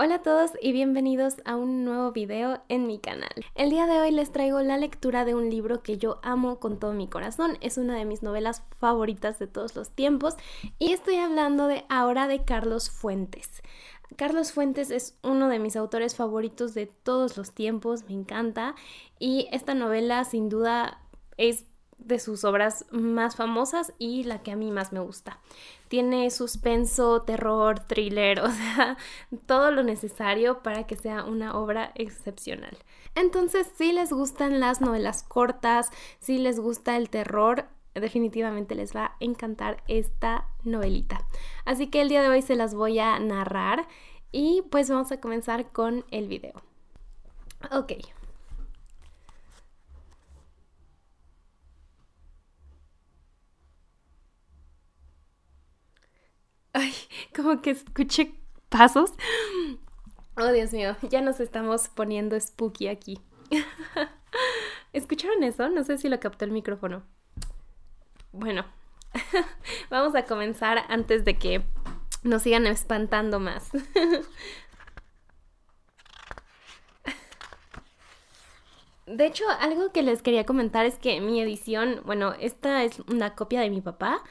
Hola a todos y bienvenidos a un nuevo video en mi canal. El día de hoy les traigo la lectura de un libro que yo amo con todo mi corazón. Es una de mis novelas favoritas de todos los tiempos y estoy hablando de Ahora de Carlos Fuentes. Carlos Fuentes es uno de mis autores favoritos de todos los tiempos, me encanta y esta novela sin duda es de sus obras más famosas y la que a mí más me gusta. Tiene suspenso, terror, thriller, o sea, todo lo necesario para que sea una obra excepcional. Entonces, si les gustan las novelas cortas, si les gusta el terror, definitivamente les va a encantar esta novelita. Así que el día de hoy se las voy a narrar y pues vamos a comenzar con el video. Ok, Ay, como que escuché pasos. Oh, Dios mío, ya nos estamos poniendo spooky aquí. ¿Escucharon eso? No sé si lo captó el micrófono. Bueno, vamos a comenzar antes de que nos sigan espantando más. De hecho, algo que les quería comentar es que mi edición, bueno, esta es una copia de mi papá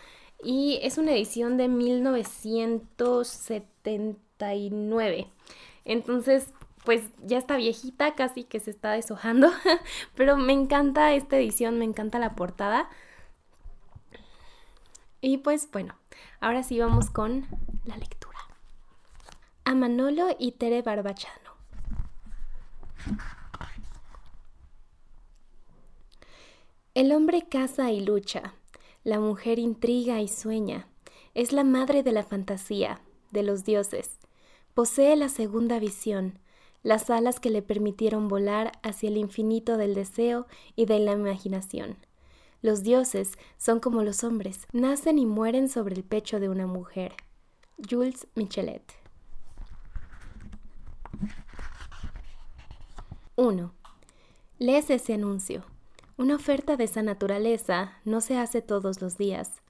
y es una edición de 1979. Entonces, pues ya está viejita, casi que se está deshojando, pero me encanta esta edición, me encanta la portada. Y pues bueno, ahora sí vamos con la lectura. A Manolo y Tere Barbachano. El hombre caza y lucha, la mujer intriga y sueña. Es la madre de la fantasía, de los dioses. Posee la segunda visión, las alas que le permitieron volar hacia el infinito del deseo y de la imaginación. Los dioses son como los hombres, nacen y mueren sobre el pecho de una mujer. Jules Michelet 1. Lees ese anuncio. Una oferta de esa naturaleza no se hace todos los días.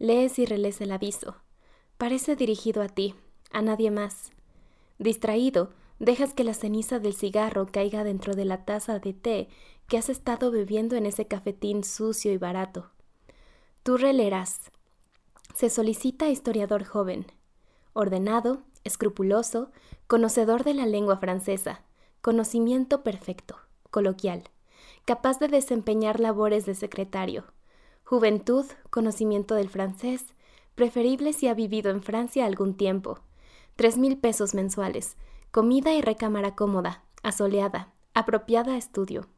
Lees y relees el aviso. Parece dirigido a ti, a nadie más. Distraído, dejas que la ceniza del cigarro caiga dentro de la taza de té que has estado bebiendo en ese cafetín sucio y barato. Tú releerás. Se solicita historiador joven, ordenado, escrupuloso, conocedor de la lengua francesa, conocimiento perfecto, coloquial capaz de desempeñar labores de secretario. Juventud, conocimiento del francés, preferible si ha vivido en Francia algún tiempo. Tres mil pesos mensuales, comida y recámara cómoda, asoleada, apropiada a estudio.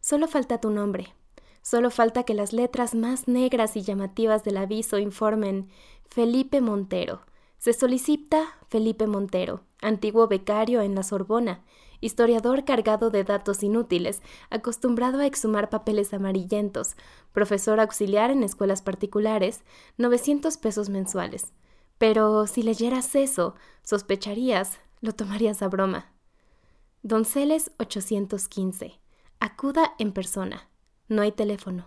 Solo falta tu nombre. Solo falta que las letras más negras y llamativas del aviso informen Felipe Montero. Se solicita Felipe Montero, antiguo becario en la Sorbona, historiador cargado de datos inútiles, acostumbrado a exhumar papeles amarillentos, profesor auxiliar en escuelas particulares, 900 pesos mensuales. Pero si leyeras eso, sospecharías, lo tomarías a broma. Donceles 815. Acuda en persona. No hay teléfono.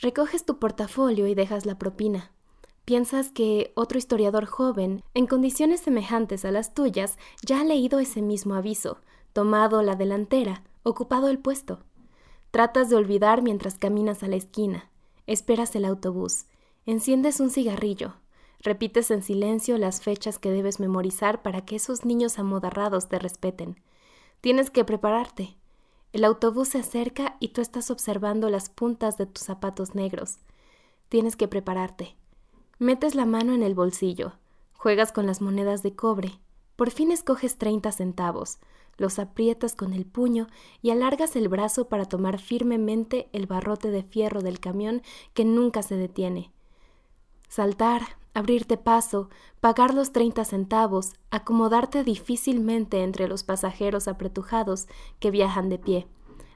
Recoges tu portafolio y dejas la propina. Piensas que otro historiador joven, en condiciones semejantes a las tuyas, ya ha leído ese mismo aviso, tomado la delantera, ocupado el puesto. Tratas de olvidar mientras caminas a la esquina. Esperas el autobús. Enciendes un cigarrillo. Repites en silencio las fechas que debes memorizar para que esos niños amodarrados te respeten. Tienes que prepararte. El autobús se acerca y tú estás observando las puntas de tus zapatos negros. Tienes que prepararte. Metes la mano en el bolsillo, juegas con las monedas de cobre, por fin escoges treinta centavos, los aprietas con el puño y alargas el brazo para tomar firmemente el barrote de fierro del camión que nunca se detiene. Saltar, abrirte paso, pagar los treinta centavos, acomodarte difícilmente entre los pasajeros apretujados que viajan de pie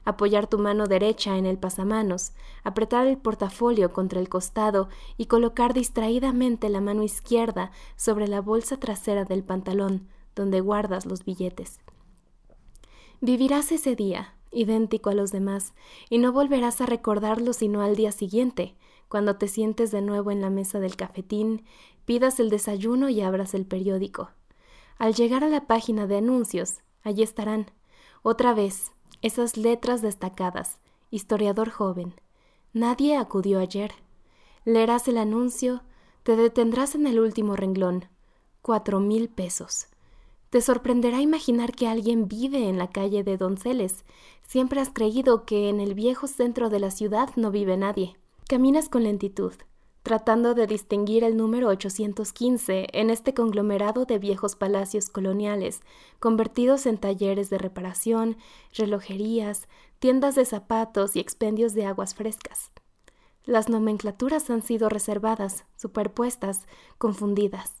apoyar tu mano derecha en el pasamanos, apretar el portafolio contra el costado y colocar distraídamente la mano izquierda sobre la bolsa trasera del pantalón, donde guardas los billetes. Vivirás ese día, idéntico a los demás, y no volverás a recordarlo sino al día siguiente, cuando te sientes de nuevo en la mesa del cafetín, pidas el desayuno y abras el periódico. Al llegar a la página de anuncios, allí estarán, otra vez, esas letras destacadas, historiador joven. Nadie acudió ayer. Leerás el anuncio, te detendrás en el último renglón. Cuatro mil pesos. Te sorprenderá imaginar que alguien vive en la calle de Donceles. Siempre has creído que en el viejo centro de la ciudad no vive nadie. Caminas con lentitud, tratando de distinguir el número 815 en este conglomerado de viejos palacios coloniales, convertidos en talleres de reparación, relojerías, tiendas de zapatos y expendios de aguas frescas. Las nomenclaturas han sido reservadas, superpuestas, confundidas.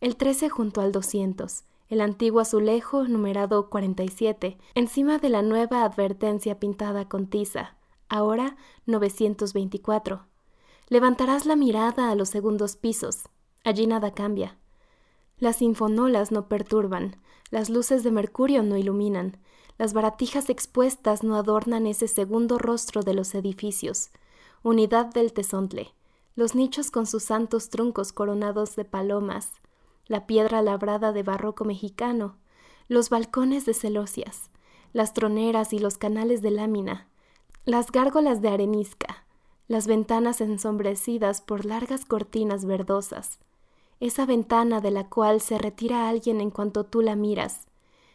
El 13 junto al 200, el antiguo azulejo numerado 47, encima de la nueva advertencia pintada con tiza, ahora 924. Levantarás la mirada a los segundos pisos. Allí nada cambia. Las sinfonolas no perturban, las luces de mercurio no iluminan, las baratijas expuestas no adornan ese segundo rostro de los edificios. Unidad del tesontle, los nichos con sus santos truncos coronados de palomas, la piedra labrada de barroco mexicano, los balcones de celosias, las troneras y los canales de lámina, las gárgolas de arenisca, las ventanas ensombrecidas por largas cortinas verdosas, esa ventana de la cual se retira alguien en cuanto tú la miras.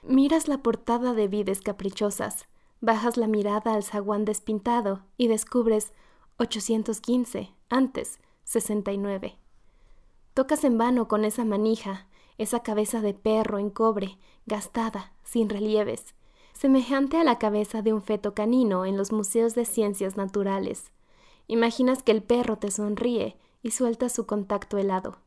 Miras la portada de vides caprichosas, bajas la mirada al zaguán despintado y descubres 815, antes 69. Tocas en vano con esa manija, esa cabeza de perro en cobre, gastada, sin relieves, semejante a la cabeza de un feto canino en los museos de ciencias naturales. Imaginas que el perro te sonríe y suelta su contacto helado.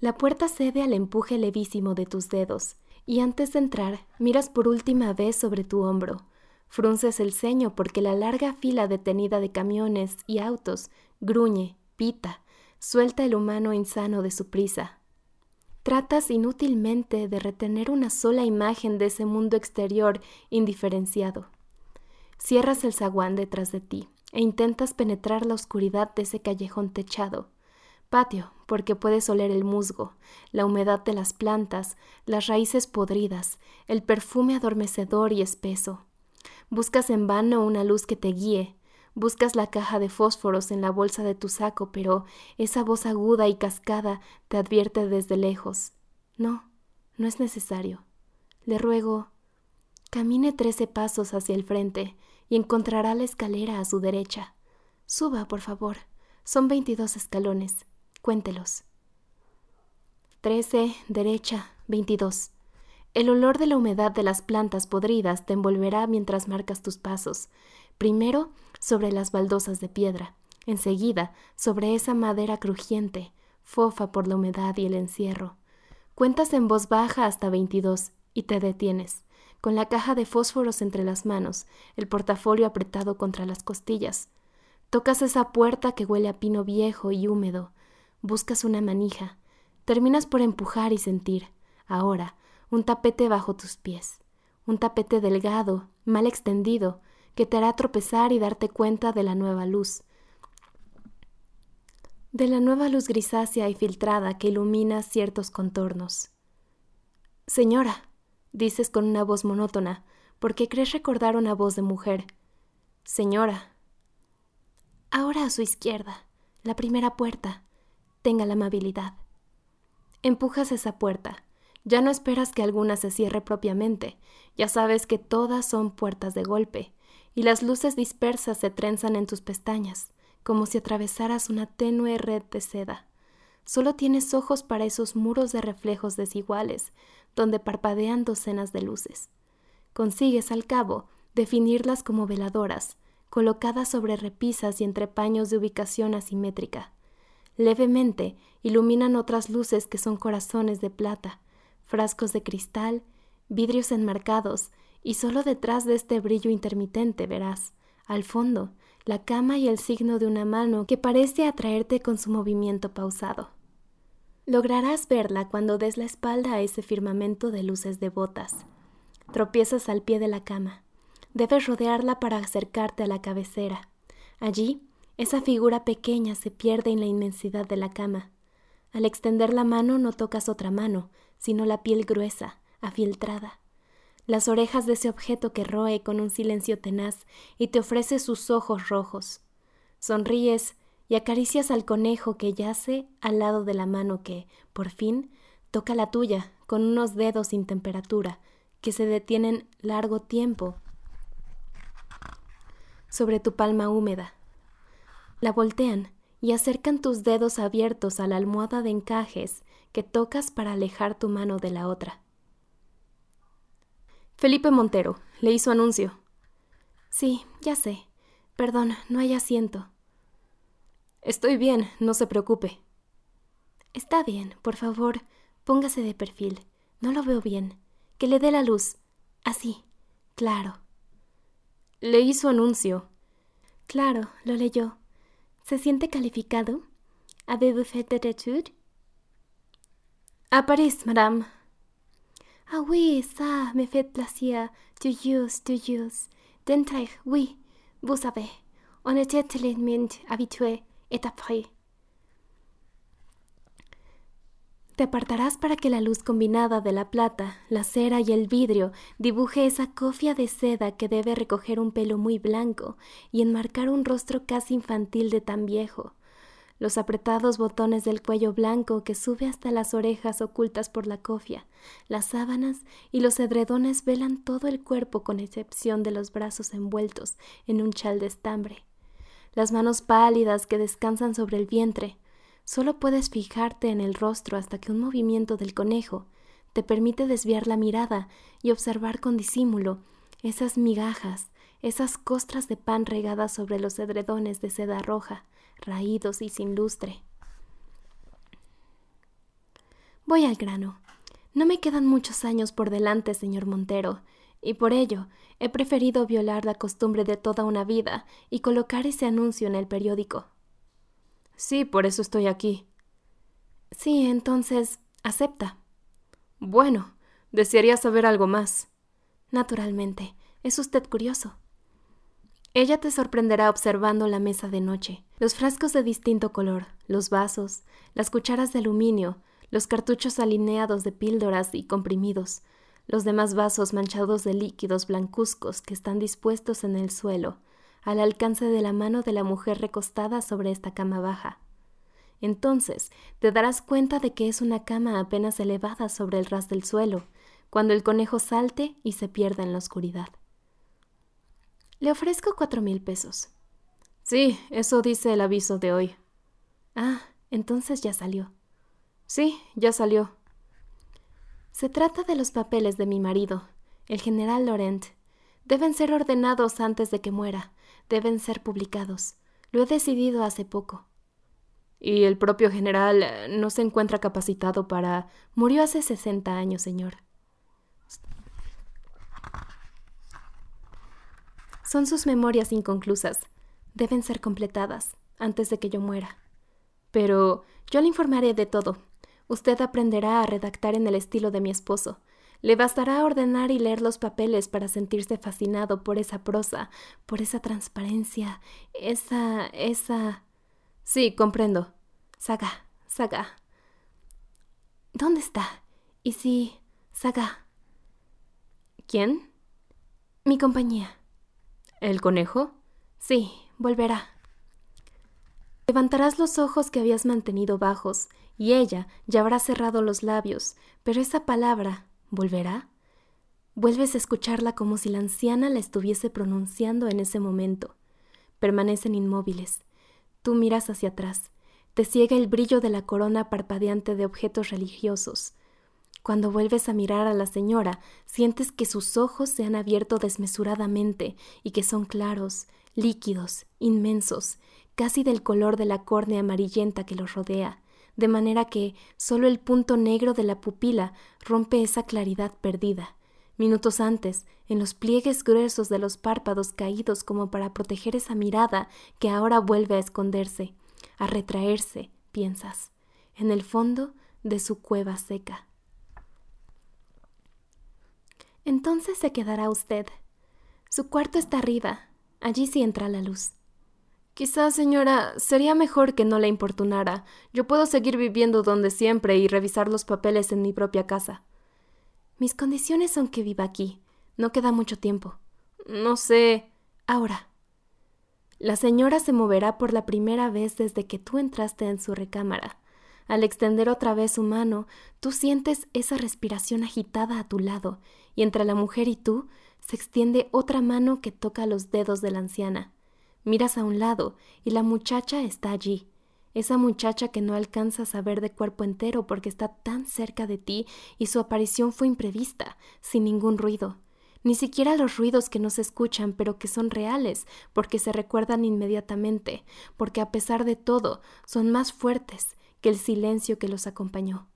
La puerta cede al empuje levísimo de tus dedos, y antes de entrar miras por última vez sobre tu hombro. Frunces el ceño porque la larga fila detenida de camiones y autos gruñe, pita, suelta el humano insano de su prisa. Tratas inútilmente de retener una sola imagen de ese mundo exterior indiferenciado. Cierras el zaguán detrás de ti e intentas penetrar la oscuridad de ese callejón techado. Patio, porque puedes oler el musgo, la humedad de las plantas, las raíces podridas, el perfume adormecedor y espeso. Buscas en vano una luz que te guíe, Buscas la caja de fósforos en la bolsa de tu saco, pero esa voz aguda y cascada te advierte desde lejos. No, no es necesario. Le ruego, camine trece pasos hacia el frente y encontrará la escalera a su derecha. Suba, por favor. Son veintidós escalones. Cuéntelos. Trece, derecha, veintidós. El olor de la humedad de las plantas podridas te envolverá mientras marcas tus pasos. Primero sobre las baldosas de piedra, enseguida sobre esa madera crujiente, fofa por la humedad y el encierro. Cuentas en voz baja hasta veintidós y te detienes, con la caja de fósforos entre las manos, el portafolio apretado contra las costillas. Tocas esa puerta que huele a pino viejo y húmedo. Buscas una manija. Terminas por empujar y sentir, ahora, un tapete bajo tus pies. Un tapete delgado, mal extendido, que te hará tropezar y darte cuenta de la nueva luz, de la nueva luz grisácea y filtrada que ilumina ciertos contornos. Señora, dices con una voz monótona, porque crees recordar una voz de mujer. Señora. Ahora a su izquierda, la primera puerta. Tenga la amabilidad. Empujas esa puerta. Ya no esperas que alguna se cierre propiamente, ya sabes que todas son puertas de golpe, y las luces dispersas se trenzan en tus pestañas, como si atravesaras una tenue red de seda. Solo tienes ojos para esos muros de reflejos desiguales, donde parpadean docenas de luces. Consigues, al cabo, definirlas como veladoras, colocadas sobre repisas y entre paños de ubicación asimétrica. Levemente iluminan otras luces que son corazones de plata, frascos de cristal, vidrios enmarcados y solo detrás de este brillo intermitente verás, al fondo, la cama y el signo de una mano que parece atraerte con su movimiento pausado. Lograrás verla cuando des la espalda a ese firmamento de luces devotas. Tropiezas al pie de la cama. Debes rodearla para acercarte a la cabecera. Allí, esa figura pequeña se pierde en la inmensidad de la cama. Al extender la mano no tocas otra mano, sino la piel gruesa, afieltrada. Las orejas de ese objeto que roe con un silencio tenaz y te ofrece sus ojos rojos. Sonríes y acaricias al conejo que yace al lado de la mano que, por fin, toca la tuya con unos dedos sin temperatura que se detienen largo tiempo sobre tu palma húmeda. La voltean y acercan tus dedos abiertos a la almohada de encajes que tocas para alejar tu mano de la otra. Felipe Montero, le hizo anuncio. Sí, ya sé. Perdón, no hay asiento. Estoy bien, no se preocupe. Está bien, por favor, póngase de perfil. No lo veo bien. Que le dé la luz. Así. Claro. Leí su anuncio. Claro, lo leyó. ¿Se siente calificado? ¿Avez-vous fait? À Paris, madame. Ah oui, ça me fait plaisir. To use, to use. D'entrer, oui. Vous savez, on était tellement habitué et après. Te apartarás para que la luz combinada de la plata, la cera y el vidrio dibuje esa cofia de seda que debe recoger un pelo muy blanco y enmarcar un rostro casi infantil de tan viejo. Los apretados botones del cuello blanco que sube hasta las orejas ocultas por la cofia, las sábanas y los edredones velan todo el cuerpo con excepción de los brazos envueltos en un chal de estambre. Las manos pálidas que descansan sobre el vientre, Solo puedes fijarte en el rostro hasta que un movimiento del conejo te permite desviar la mirada y observar con disimulo esas migajas, esas costras de pan regadas sobre los edredones de seda roja, raídos y sin lustre. Voy al grano. No me quedan muchos años por delante, señor Montero, y por ello he preferido violar la costumbre de toda una vida y colocar ese anuncio en el periódico. Sí, por eso estoy aquí. Sí, entonces, acepta. Bueno, desearía saber algo más. Naturalmente, es usted curioso. Ella te sorprenderá observando la mesa de noche, los frascos de distinto color, los vasos, las cucharas de aluminio, los cartuchos alineados de píldoras y comprimidos, los demás vasos manchados de líquidos blancuzcos que están dispuestos en el suelo, al alcance de la mano de la mujer recostada sobre esta cama baja. Entonces te darás cuenta de que es una cama apenas elevada sobre el ras del suelo, cuando el conejo salte y se pierda en la oscuridad. Le ofrezco cuatro mil pesos. Sí, eso dice el aviso de hoy. Ah, entonces ya salió. Sí, ya salió. Se trata de los papeles de mi marido, el general Laurent. Deben ser ordenados antes de que muera, deben ser publicados. Lo he decidido hace poco. Y el propio general eh, no se encuentra capacitado para. murió hace sesenta años, señor. Son sus memorias inconclusas. Deben ser completadas antes de que yo muera. Pero yo le informaré de todo. Usted aprenderá a redactar en el estilo de mi esposo, le bastará ordenar y leer los papeles para sentirse fascinado por esa prosa, por esa transparencia, esa... esa... Sí, comprendo. Saga, Saga. ¿Dónde está? ¿Y si... Saga? ¿Quién? Mi compañía. ¿El conejo? Sí, volverá. Levantarás los ojos que habías mantenido bajos, y ella ya habrá cerrado los labios, pero esa palabra, ¿Volverá? Vuelves a escucharla como si la anciana la estuviese pronunciando en ese momento. Permanecen inmóviles. Tú miras hacia atrás. Te ciega el brillo de la corona parpadeante de objetos religiosos. Cuando vuelves a mirar a la señora, sientes que sus ojos se han abierto desmesuradamente y que son claros, líquidos, inmensos, casi del color de la córnea amarillenta que los rodea de manera que solo el punto negro de la pupila rompe esa claridad perdida. Minutos antes, en los pliegues gruesos de los párpados caídos como para proteger esa mirada que ahora vuelve a esconderse, a retraerse, piensas, en el fondo de su cueva seca. Entonces se quedará usted. Su cuarto está arriba, allí sí entra la luz. Quizás, señora, sería mejor que no la importunara. Yo puedo seguir viviendo donde siempre y revisar los papeles en mi propia casa. Mis condiciones son que viva aquí. No queda mucho tiempo. No sé. Ahora. La señora se moverá por la primera vez desde que tú entraste en su recámara. Al extender otra vez su mano, tú sientes esa respiración agitada a tu lado, y entre la mujer y tú se extiende otra mano que toca los dedos de la anciana. Miras a un lado y la muchacha está allí, esa muchacha que no alcanzas a ver de cuerpo entero porque está tan cerca de ti y su aparición fue imprevista, sin ningún ruido. Ni siquiera los ruidos que no se escuchan pero que son reales, porque se recuerdan inmediatamente, porque a pesar de todo son más fuertes que el silencio que los acompañó.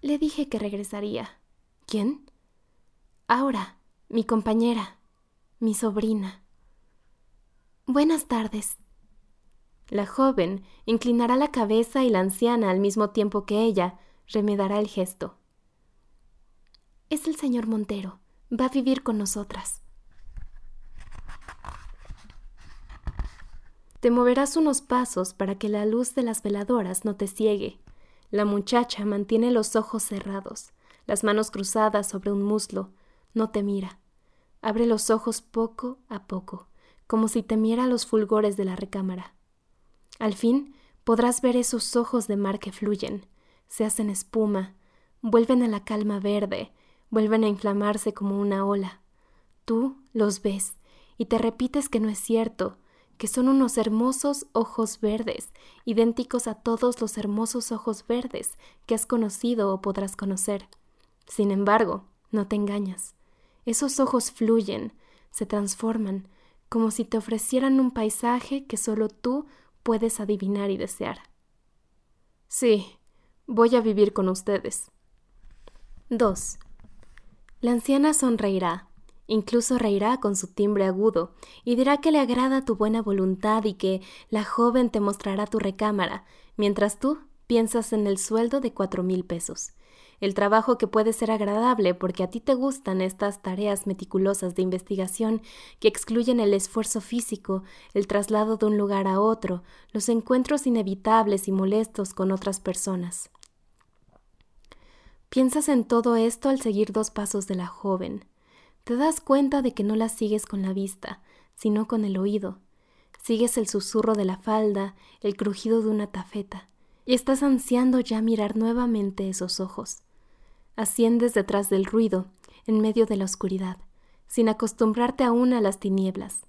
Le dije que regresaría. ¿Quién? Ahora, mi compañera, mi sobrina. Buenas tardes. La joven inclinará la cabeza y la anciana al mismo tiempo que ella remedará el gesto. Es el señor Montero. Va a vivir con nosotras. Te moverás unos pasos para que la luz de las veladoras no te ciegue. La muchacha mantiene los ojos cerrados, las manos cruzadas sobre un muslo. No te mira. Abre los ojos poco a poco como si temiera los fulgores de la recámara. Al fin podrás ver esos ojos de mar que fluyen, se hacen espuma, vuelven a la calma verde, vuelven a inflamarse como una ola. Tú los ves y te repites que no es cierto, que son unos hermosos ojos verdes, idénticos a todos los hermosos ojos verdes que has conocido o podrás conocer. Sin embargo, no te engañas. Esos ojos fluyen, se transforman, como si te ofrecieran un paisaje que solo tú puedes adivinar y desear. Sí, voy a vivir con ustedes. 2. La anciana sonreirá, incluso reirá con su timbre agudo, y dirá que le agrada tu buena voluntad y que la joven te mostrará tu recámara, mientras tú piensas en el sueldo de cuatro mil pesos el trabajo que puede ser agradable porque a ti te gustan estas tareas meticulosas de investigación que excluyen el esfuerzo físico, el traslado de un lugar a otro, los encuentros inevitables y molestos con otras personas. Piensas en todo esto al seguir dos pasos de la joven. Te das cuenta de que no la sigues con la vista, sino con el oído. Sigues el susurro de la falda, el crujido de una tafeta y estás ansiando ya mirar nuevamente esos ojos. Asciendes detrás del ruido, en medio de la oscuridad, sin acostumbrarte aún a las tinieblas.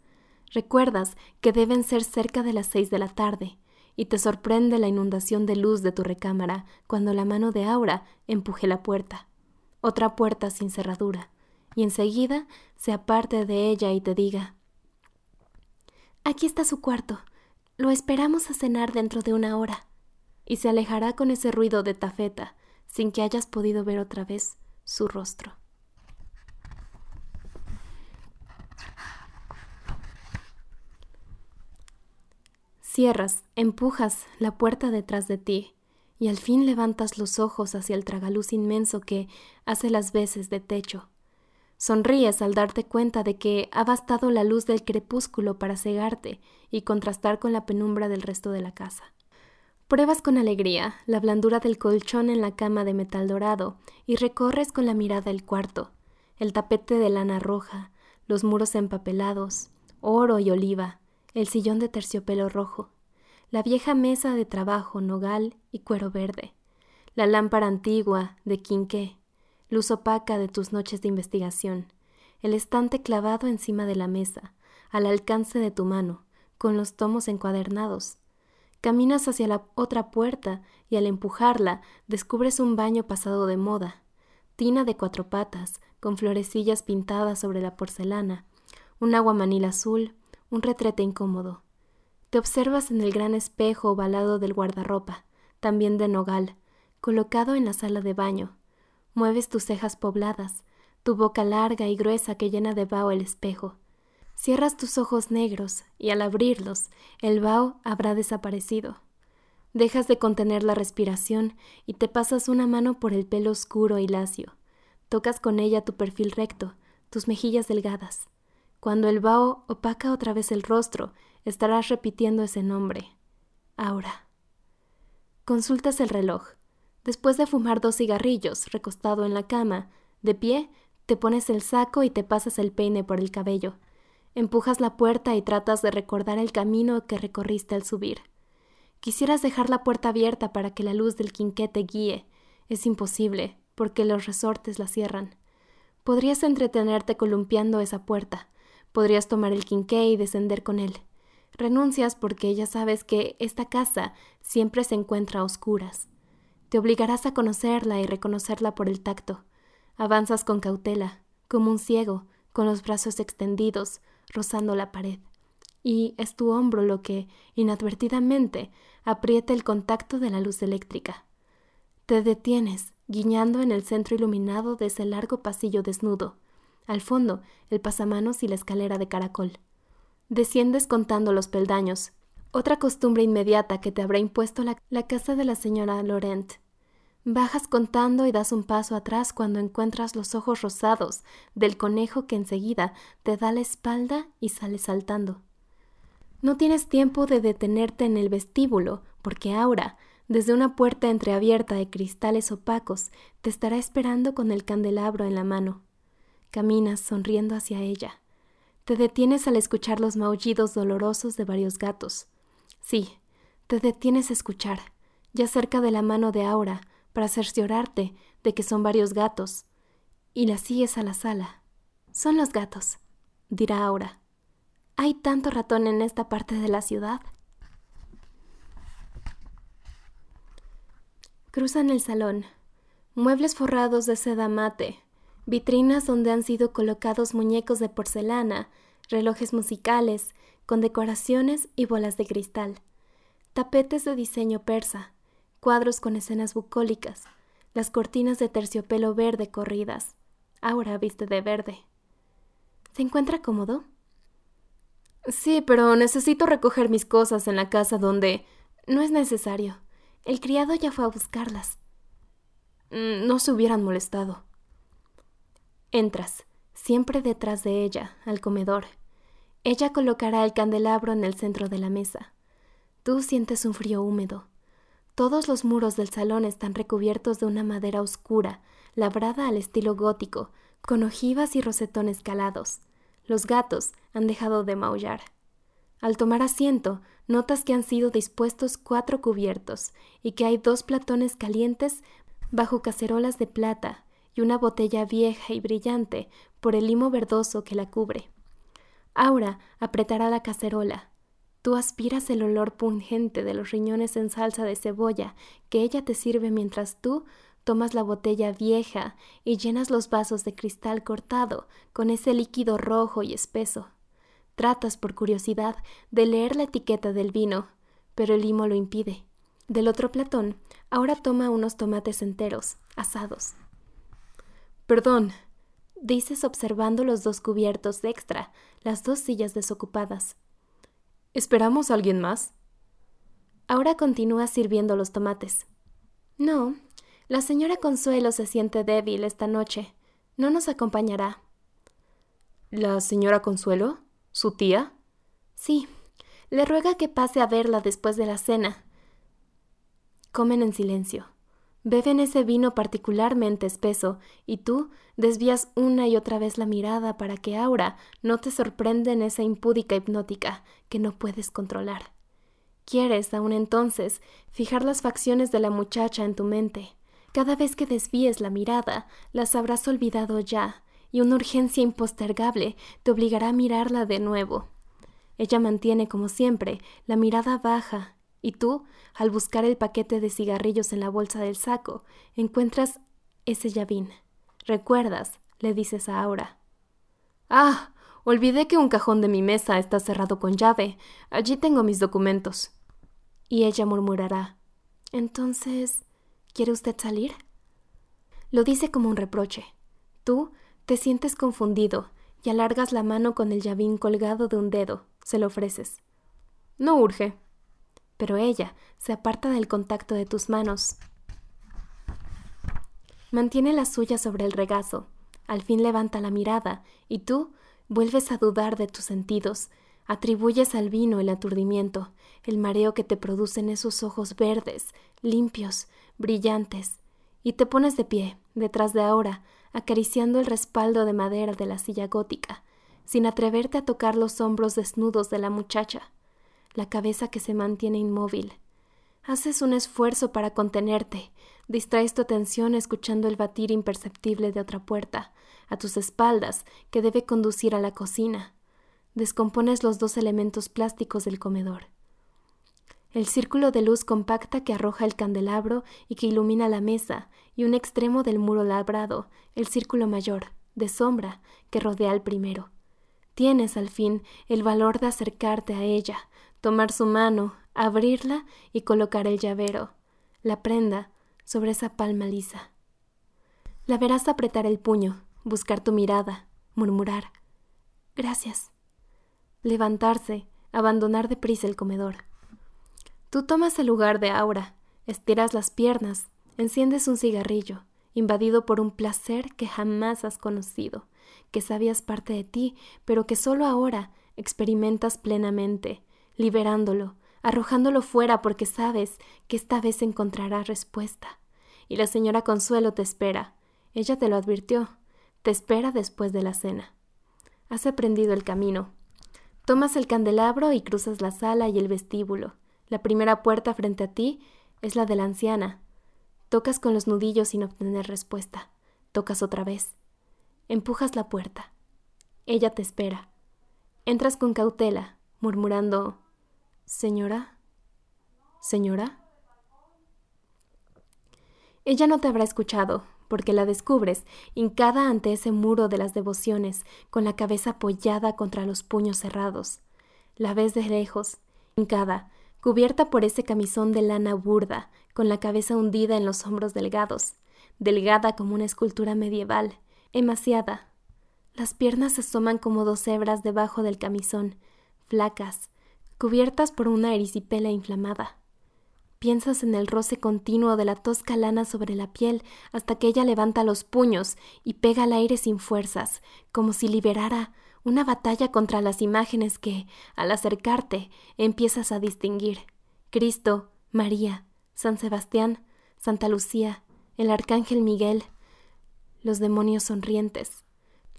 Recuerdas que deben ser cerca de las seis de la tarde, y te sorprende la inundación de luz de tu recámara cuando la mano de Aura empuje la puerta. Otra puerta sin cerradura, y enseguida se aparte de ella y te diga Aquí está su cuarto. Lo esperamos a cenar dentro de una hora y se alejará con ese ruido de tafeta, sin que hayas podido ver otra vez su rostro. Cierras, empujas la puerta detrás de ti y al fin levantas los ojos hacia el tragaluz inmenso que hace las veces de techo. Sonríes al darte cuenta de que ha bastado la luz del crepúsculo para cegarte y contrastar con la penumbra del resto de la casa. Pruebas con alegría la blandura del colchón en la cama de metal dorado y recorres con la mirada el cuarto, el tapete de lana roja, los muros empapelados, oro y oliva, el sillón de terciopelo rojo, la vieja mesa de trabajo nogal y cuero verde, la lámpara antigua de quinqué, luz opaca de tus noches de investigación, el estante clavado encima de la mesa, al alcance de tu mano, con los tomos encuadernados, Caminas hacia la otra puerta y al empujarla descubres un baño pasado de moda, tina de cuatro patas, con florecillas pintadas sobre la porcelana, un aguamanil azul, un retrete incómodo. Te observas en el gran espejo ovalado del guardarropa, también de nogal, colocado en la sala de baño. Mueves tus cejas pobladas, tu boca larga y gruesa que llena de vaho el espejo. Cierras tus ojos negros y al abrirlos el vaho habrá desaparecido. Dejas de contener la respiración y te pasas una mano por el pelo oscuro y lacio. Tocas con ella tu perfil recto, tus mejillas delgadas. Cuando el vaho opaca otra vez el rostro, estarás repitiendo ese nombre. Aura. Consultas el reloj. Después de fumar dos cigarrillos, recostado en la cama, de pie, te pones el saco y te pasas el peine por el cabello. Empujas la puerta y tratas de recordar el camino que recorriste al subir. Quisieras dejar la puerta abierta para que la luz del quinquete guíe. Es imposible, porque los resortes la cierran. Podrías entretenerte columpiando esa puerta. Podrías tomar el quinqué y descender con él. Renuncias porque ya sabes que esta casa siempre se encuentra a oscuras. Te obligarás a conocerla y reconocerla por el tacto. Avanzas con cautela, como un ciego, con los brazos extendidos, rozando la pared. Y es tu hombro lo que, inadvertidamente, aprieta el contacto de la luz eléctrica. Te detienes, guiñando en el centro iluminado de ese largo pasillo desnudo. Al fondo, el pasamanos y la escalera de caracol. Desciendes contando los peldaños, otra costumbre inmediata que te habrá impuesto la, la casa de la señora Laurent. Bajas contando y das un paso atrás cuando encuentras los ojos rosados del conejo que enseguida te da la espalda y sale saltando. No tienes tiempo de detenerte en el vestíbulo, porque Aura, desde una puerta entreabierta de cristales opacos, te estará esperando con el candelabro en la mano. Caminas sonriendo hacia ella. Te detienes al escuchar los maullidos dolorosos de varios gatos. Sí, te detienes a escuchar, ya cerca de la mano de Aura, para cerciorarte de que son varios gatos, y la sigues a la sala. Son los gatos, dirá Aura. Hay tanto ratón en esta parte de la ciudad. Cruzan el salón. Muebles forrados de seda mate, vitrinas donde han sido colocados muñecos de porcelana, relojes musicales, con decoraciones y bolas de cristal, tapetes de diseño persa, cuadros con escenas bucólicas, las cortinas de terciopelo verde corridas. Ahora viste de verde. ¿Se encuentra cómodo? Sí, pero necesito recoger mis cosas en la casa donde... No es necesario. El criado ya fue a buscarlas. Mm, no se hubieran molestado. Entras, siempre detrás de ella, al comedor. Ella colocará el candelabro en el centro de la mesa. Tú sientes un frío húmedo. Todos los muros del salón están recubiertos de una madera oscura, labrada al estilo gótico, con ojivas y rosetones calados. Los gatos han dejado de maullar. Al tomar asiento, notas que han sido dispuestos cuatro cubiertos y que hay dos platones calientes bajo cacerolas de plata y una botella vieja y brillante por el limo verdoso que la cubre. Aura apretará la cacerola. Tú aspiras el olor pungente de los riñones en salsa de cebolla que ella te sirve mientras tú tomas la botella vieja y llenas los vasos de cristal cortado con ese líquido rojo y espeso. Tratas, por curiosidad, de leer la etiqueta del vino, pero el limo lo impide. Del otro platón, ahora toma unos tomates enteros, asados. Perdón, dices observando los dos cubiertos de extra, las dos sillas desocupadas. ¿Esperamos a alguien más? Ahora continúa sirviendo los tomates. No, la señora Consuelo se siente débil esta noche. No nos acompañará. ¿La señora Consuelo? ¿Su tía? Sí. Le ruega que pase a verla después de la cena. Comen en silencio. Beben ese vino particularmente espeso, y tú desvías una y otra vez la mirada para que Aura no te sorprenda en esa impúdica hipnótica que no puedes controlar. Quieres, aun entonces, fijar las facciones de la muchacha en tu mente. Cada vez que desvíes la mirada, las habrás olvidado ya, y una urgencia impostergable te obligará a mirarla de nuevo. Ella mantiene, como siempre, la mirada baja, y tú, al buscar el paquete de cigarrillos en la bolsa del saco, encuentras ese llavín. Recuerdas, le dices a Aura. Ah, olvidé que un cajón de mi mesa está cerrado con llave. Allí tengo mis documentos. Y ella murmurará. Entonces, ¿quiere usted salir? Lo dice como un reproche. Tú te sientes confundido y alargas la mano con el llavín colgado de un dedo. Se lo ofreces. No urge. Pero ella se aparta del contacto de tus manos. Mantiene la suya sobre el regazo. Al fin levanta la mirada y tú vuelves a dudar de tus sentidos, Atribuyes al vino el aturdimiento, el mareo que te producen esos ojos verdes, limpios, brillantes, y te pones de pie, detrás de ahora, acariciando el respaldo de madera de la silla gótica, sin atreverte a tocar los hombros desnudos de la muchacha, la cabeza que se mantiene inmóvil. Haces un esfuerzo para contenerte, distraes tu atención escuchando el batir imperceptible de otra puerta, a tus espaldas, que debe conducir a la cocina. Descompones los dos elementos plásticos del comedor el círculo de luz compacta que arroja el candelabro y que ilumina la mesa, y un extremo del muro labrado, el círculo mayor, de sombra, que rodea al primero. Tienes, al fin, el valor de acercarte a ella, tomar su mano, abrirla y colocar el llavero, la prenda, sobre esa palma lisa. La verás apretar el puño, buscar tu mirada, murmurar Gracias. Levantarse, abandonar deprisa el comedor. Tú tomas el lugar de Aura, estiras las piernas, enciendes un cigarrillo, invadido por un placer que jamás has conocido, que sabías parte de ti, pero que solo ahora experimentas plenamente, liberándolo, arrojándolo fuera porque sabes que esta vez encontrará respuesta. Y la señora Consuelo te espera. Ella te lo advirtió. Te espera después de la cena. Has aprendido el camino. Tomas el candelabro y cruzas la sala y el vestíbulo. La primera puerta frente a ti es la de la anciana. Tocas con los nudillos sin obtener respuesta. Tocas otra vez. Empujas la puerta. Ella te espera. Entras con cautela, murmurando Señora. Señora. Ella no te habrá escuchado, porque la descubres hincada ante ese muro de las devociones, con la cabeza apoyada contra los puños cerrados. La ves de lejos, hincada, cubierta por ese camisón de lana burda, con la cabeza hundida en los hombros delgados, delgada como una escultura medieval, emaciada. Las piernas asoman como dos hebras debajo del camisón, flacas, cubiertas por una erisipela inflamada. Piensas en el roce continuo de la tosca lana sobre la piel hasta que ella levanta los puños y pega al aire sin fuerzas, como si liberara una batalla contra las imágenes que, al acercarte, empiezas a distinguir. Cristo, María, San Sebastián, Santa Lucía, el Arcángel Miguel, los demonios sonrientes,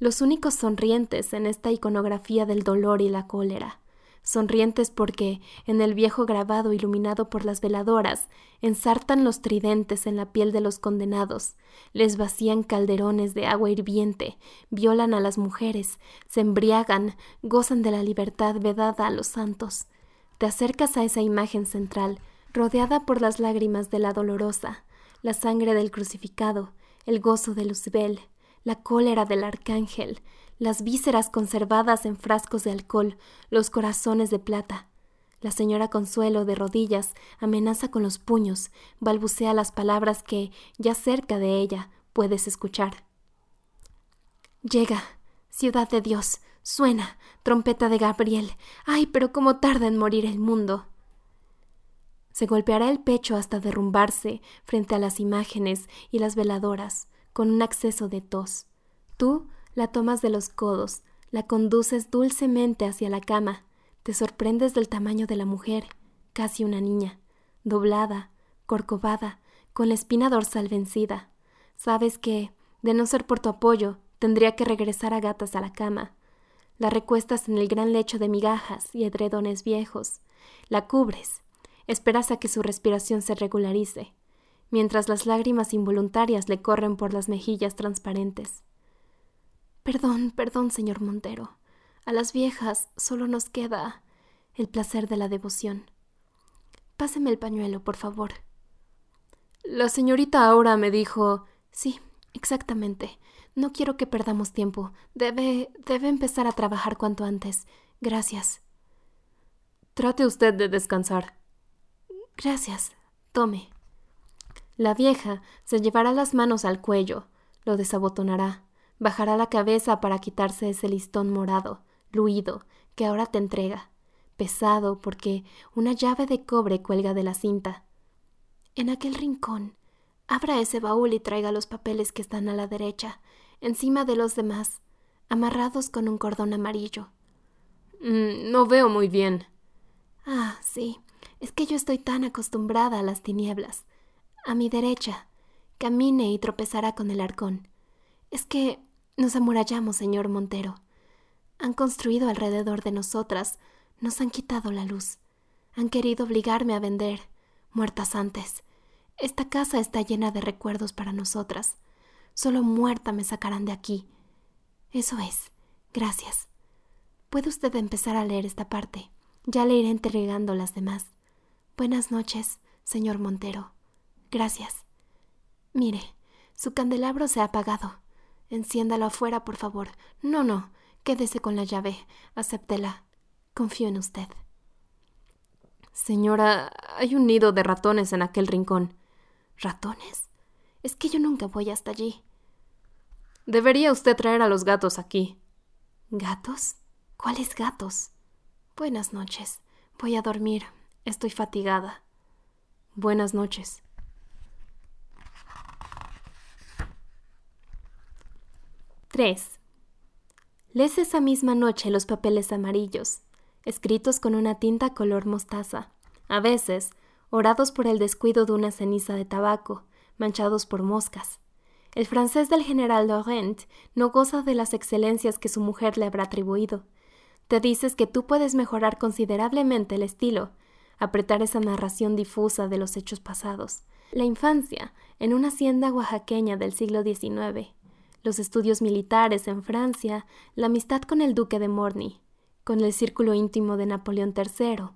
los únicos sonrientes en esta iconografía del dolor y la cólera sonrientes porque, en el viejo grabado iluminado por las veladoras, ensartan los tridentes en la piel de los condenados, les vacían calderones de agua hirviente, violan a las mujeres, se embriagan, gozan de la libertad vedada a los santos. Te acercas a esa imagen central, rodeada por las lágrimas de la dolorosa, la sangre del crucificado, el gozo de Luzbel, la cólera del arcángel, las vísceras conservadas en frascos de alcohol, los corazones de plata. La señora Consuelo, de rodillas, amenaza con los puños, balbucea las palabras que, ya cerca de ella, puedes escuchar. Llega, ciudad de Dios, suena, trompeta de Gabriel. Ay, pero cómo tarda en morir el mundo. Se golpeará el pecho hasta derrumbarse frente a las imágenes y las veladoras, con un acceso de tos. Tú la tomas de los codos, la conduces dulcemente hacia la cama, te sorprendes del tamaño de la mujer, casi una niña, doblada, corcovada, con la espina dorsal vencida. Sabes que, de no ser por tu apoyo, tendría que regresar a gatas a la cama. La recuestas en el gran lecho de migajas y edredones viejos. La cubres. Esperas a que su respiración se regularice, mientras las lágrimas involuntarias le corren por las mejillas transparentes. Perdón, perdón, señor Montero. A las viejas solo nos queda el placer de la devoción. Páseme el pañuelo, por favor. La señorita ahora me dijo. Sí, exactamente. No quiero que perdamos tiempo. Debe. debe empezar a trabajar cuanto antes. Gracias. Trate usted de descansar. Gracias. Tome. La vieja se llevará las manos al cuello, lo desabotonará, Bajará la cabeza para quitarse ese listón morado, luido, que ahora te entrega, pesado porque una llave de cobre cuelga de la cinta. En aquel rincón, abra ese baúl y traiga los papeles que están a la derecha, encima de los demás, amarrados con un cordón amarillo. Mm, no veo muy bien. Ah, sí. Es que yo estoy tan acostumbrada a las tinieblas. A mi derecha. Camine y tropezará con el arcón. Es que nos amurallamos, señor Montero. Han construido alrededor de nosotras, nos han quitado la luz. Han querido obligarme a vender, muertas antes. Esta casa está llena de recuerdos para nosotras. Solo muerta me sacarán de aquí. Eso es. Gracias. Puede usted empezar a leer esta parte. Ya le iré entregando las demás. Buenas noches, señor Montero. Gracias. Mire, su candelabro se ha apagado. Enciéndalo afuera, por favor. No, no. Quédese con la llave. Acéptela. Confío en usted. Señora, hay un nido de ratones en aquel rincón. ¿Ratones? Es que yo nunca voy hasta allí. Debería usted traer a los gatos aquí. ¿Gatos? ¿Cuáles gatos? Buenas noches. Voy a dormir. Estoy fatigada. Buenas noches. Tres. Lees esa misma noche los papeles amarillos, escritos con una tinta color mostaza, a veces orados por el descuido de una ceniza de tabaco, manchados por moscas. El francés del general Laurent no goza de las excelencias que su mujer le habrá atribuido. Te dices que tú puedes mejorar considerablemente el estilo, apretar esa narración difusa de los hechos pasados. La infancia, en una hacienda oaxaqueña del siglo XIX, los estudios militares en Francia, la amistad con el duque de Morny, con el círculo íntimo de Napoleón III,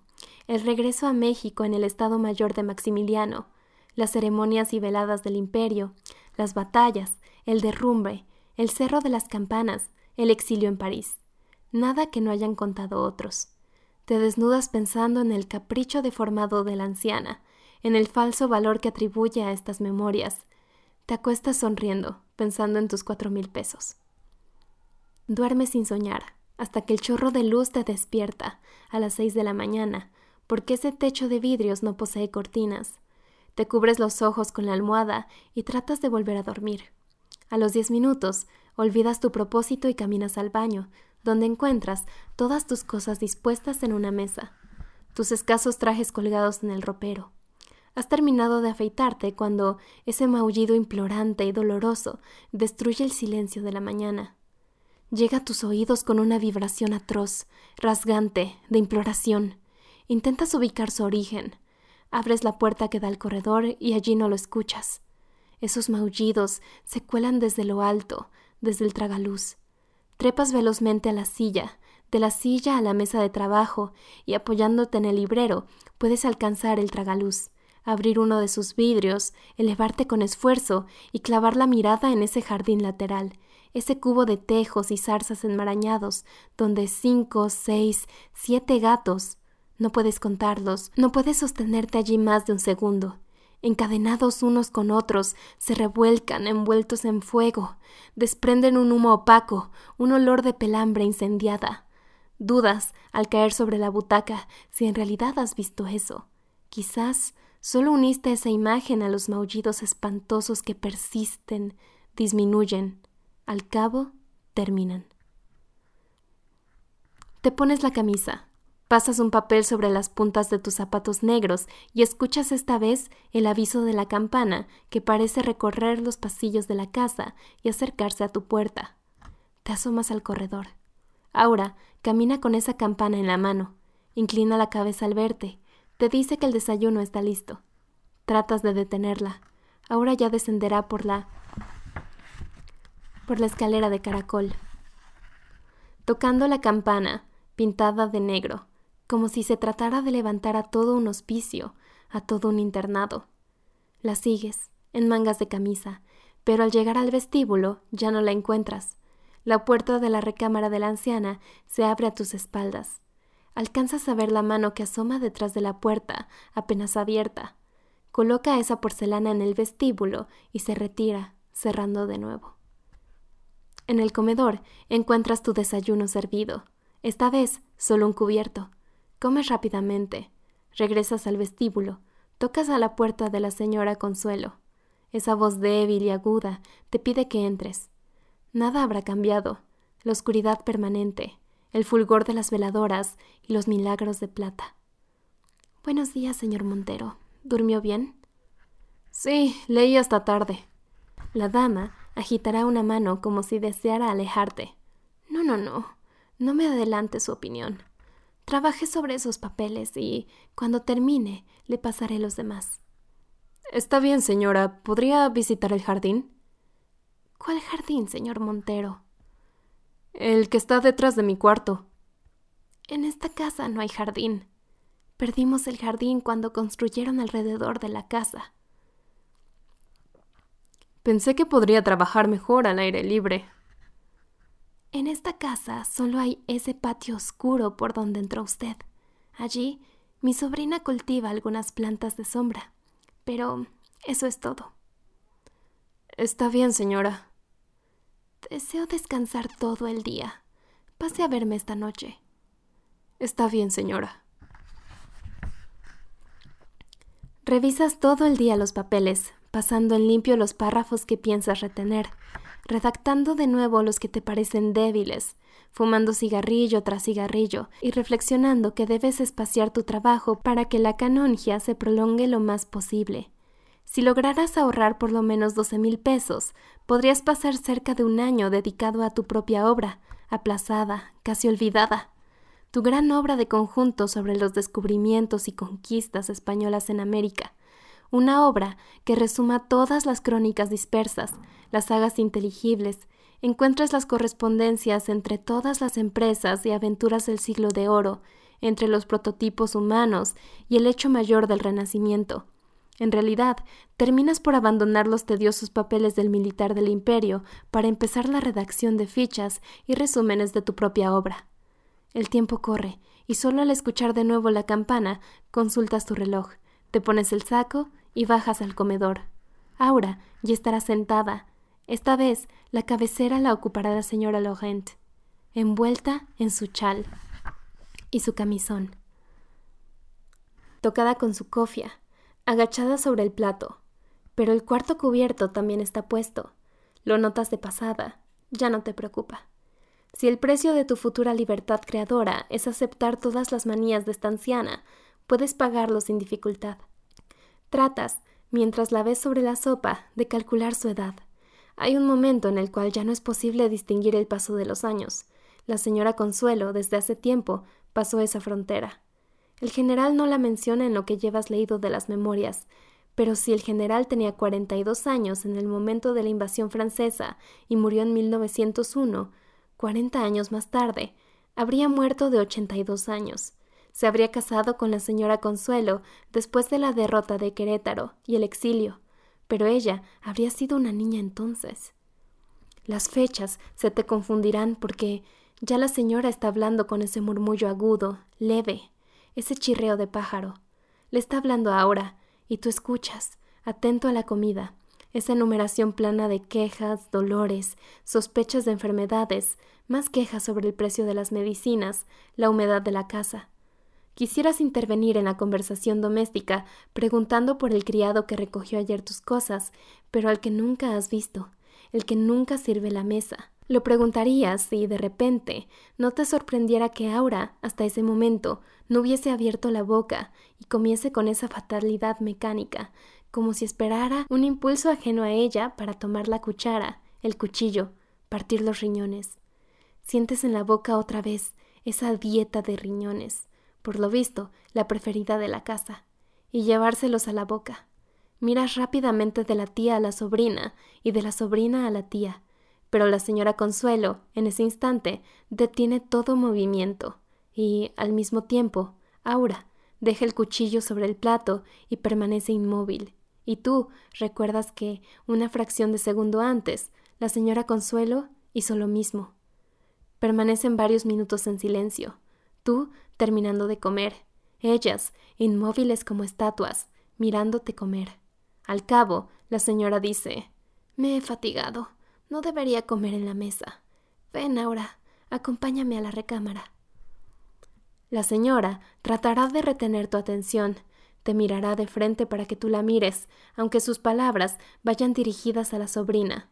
el regreso a México en el Estado Mayor de Maximiliano, las ceremonias y veladas del imperio, las batallas, el derrumbe, el cerro de las campanas, el exilio en París. Nada que no hayan contado otros. Te desnudas pensando en el capricho deformado de la anciana, en el falso valor que atribuye a estas memorias. Te acuestas sonriendo, pensando en tus cuatro mil pesos. Duermes sin soñar, hasta que el chorro de luz te despierta, a las seis de la mañana, porque ese techo de vidrios no posee cortinas. Te cubres los ojos con la almohada y tratas de volver a dormir. A los diez minutos, olvidas tu propósito y caminas al baño, donde encuentras todas tus cosas dispuestas en una mesa, tus escasos trajes colgados en el ropero, Has terminado de afeitarte cuando ese maullido implorante y doloroso destruye el silencio de la mañana. Llega a tus oídos con una vibración atroz, rasgante, de imploración. Intentas ubicar su origen. Abres la puerta que da al corredor y allí no lo escuchas. Esos maullidos se cuelan desde lo alto, desde el tragaluz. Trepas velozmente a la silla, de la silla a la mesa de trabajo, y apoyándote en el librero puedes alcanzar el tragaluz abrir uno de sus vidrios, elevarte con esfuerzo y clavar la mirada en ese jardín lateral, ese cubo de tejos y zarzas enmarañados, donde cinco, seis, siete gatos no puedes contarlos, no puedes sostenerte allí más de un segundo. Encadenados unos con otros, se revuelcan envueltos en fuego, desprenden un humo opaco, un olor de pelambre incendiada. Dudas, al caer sobre la butaca, si en realidad has visto eso. Quizás Solo uniste esa imagen a los maullidos espantosos que persisten, disminuyen, al cabo terminan. Te pones la camisa, pasas un papel sobre las puntas de tus zapatos negros y escuchas esta vez el aviso de la campana que parece recorrer los pasillos de la casa y acercarse a tu puerta. Te asomas al corredor. Aura camina con esa campana en la mano, inclina la cabeza al verte, te dice que el desayuno está listo. Tratas de detenerla. Ahora ya descenderá por la por la escalera de caracol. Tocando la campana, pintada de negro, como si se tratara de levantar a todo un hospicio, a todo un internado. La sigues, en mangas de camisa, pero al llegar al vestíbulo ya no la encuentras. La puerta de la recámara de la anciana se abre a tus espaldas. Alcanzas a ver la mano que asoma detrás de la puerta, apenas abierta. Coloca esa porcelana en el vestíbulo y se retira, cerrando de nuevo. En el comedor encuentras tu desayuno servido. Esta vez solo un cubierto. Comes rápidamente. Regresas al vestíbulo. Tocas a la puerta de la señora Consuelo. Esa voz débil y aguda te pide que entres. Nada habrá cambiado. La oscuridad permanente, el fulgor de las veladoras y los milagros de plata. Buenos días, señor Montero. ¿Durmió bien? Sí, leí hasta tarde. La dama agitará una mano como si deseara alejarte. No, no, no. No me adelante su opinión. Trabaje sobre esos papeles y, cuando termine, le pasaré los demás. Está bien, señora. ¿Podría visitar el jardín? ¿Cuál jardín, señor Montero? El que está detrás de mi cuarto. En esta casa no hay jardín. Perdimos el jardín cuando construyeron alrededor de la casa. Pensé que podría trabajar mejor al aire libre. En esta casa solo hay ese patio oscuro por donde entró usted. Allí mi sobrina cultiva algunas plantas de sombra. Pero eso es todo. Está bien, señora. Deseo descansar todo el día. Pase a verme esta noche. Está bien, señora. Revisas todo el día los papeles, pasando en limpio los párrafos que piensas retener, redactando de nuevo los que te parecen débiles, fumando cigarrillo tras cigarrillo y reflexionando que debes espaciar tu trabajo para que la canongia se prolongue lo más posible. Si lograras ahorrar por lo menos doce mil pesos, podrías pasar cerca de un año dedicado a tu propia obra, aplazada, casi olvidada. Tu gran obra de conjunto sobre los descubrimientos y conquistas españolas en América, una obra que resuma todas las crónicas dispersas, las sagas inteligibles, encuentres las correspondencias entre todas las empresas y aventuras del siglo de oro, entre los prototipos humanos y el hecho mayor del Renacimiento. En realidad, terminas por abandonar los tediosos papeles del militar del imperio para empezar la redacción de fichas y resúmenes de tu propia obra. El tiempo corre, y solo al escuchar de nuevo la campana consultas tu reloj, te pones el saco y bajas al comedor. Aura ya estará sentada. Esta vez la cabecera la ocupará la señora Laurent, envuelta en su chal y su camisón. Tocada con su cofia, agachada sobre el plato. Pero el cuarto cubierto también está puesto. Lo notas de pasada, ya no te preocupa. Si el precio de tu futura libertad creadora es aceptar todas las manías de esta anciana, puedes pagarlo sin dificultad. Tratas, mientras la ves sobre la sopa, de calcular su edad. Hay un momento en el cual ya no es posible distinguir el paso de los años. La señora Consuelo, desde hace tiempo, pasó esa frontera. El general no la menciona en lo que llevas leído de las memorias, pero si el general tenía cuarenta y dos años en el momento de la invasión francesa y murió en 1901, cuarenta años más tarde, habría muerto de ochenta y dos años se habría casado con la señora Consuelo después de la derrota de Querétaro y el exilio, pero ella habría sido una niña entonces. Las fechas se te confundirán porque ya la señora está hablando con ese murmullo agudo, leve, ese chirreo de pájaro. Le está hablando ahora, y tú escuchas, atento a la comida, esa enumeración plana de quejas, dolores, sospechas de enfermedades, más quejas sobre el precio de las medicinas, la humedad de la casa. Quisieras intervenir en la conversación doméstica preguntando por el criado que recogió ayer tus cosas, pero al que nunca has visto, el que nunca sirve la mesa. Lo preguntarías si, de repente, no te sorprendiera que Aura, hasta ese momento, no hubiese abierto la boca y comiese con esa fatalidad mecánica, como si esperara un impulso ajeno a ella para tomar la cuchara, el cuchillo, partir los riñones. Sientes en la boca otra vez esa dieta de riñones por lo visto, la preferida de la casa, y llevárselos a la boca. Miras rápidamente de la tía a la sobrina y de la sobrina a la tía, pero la señora Consuelo, en ese instante, detiene todo movimiento, y, al mismo tiempo, Aura deja el cuchillo sobre el plato y permanece inmóvil. Y tú recuerdas que, una fracción de segundo antes, la señora Consuelo hizo lo mismo. Permanecen varios minutos en silencio. Tú terminando de comer, ellas, inmóviles como estatuas, mirándote comer. Al cabo, la señora dice Me he fatigado. No debería comer en la mesa. Ven ahora, acompáñame a la recámara. La señora tratará de retener tu atención, te mirará de frente para que tú la mires, aunque sus palabras vayan dirigidas a la sobrina.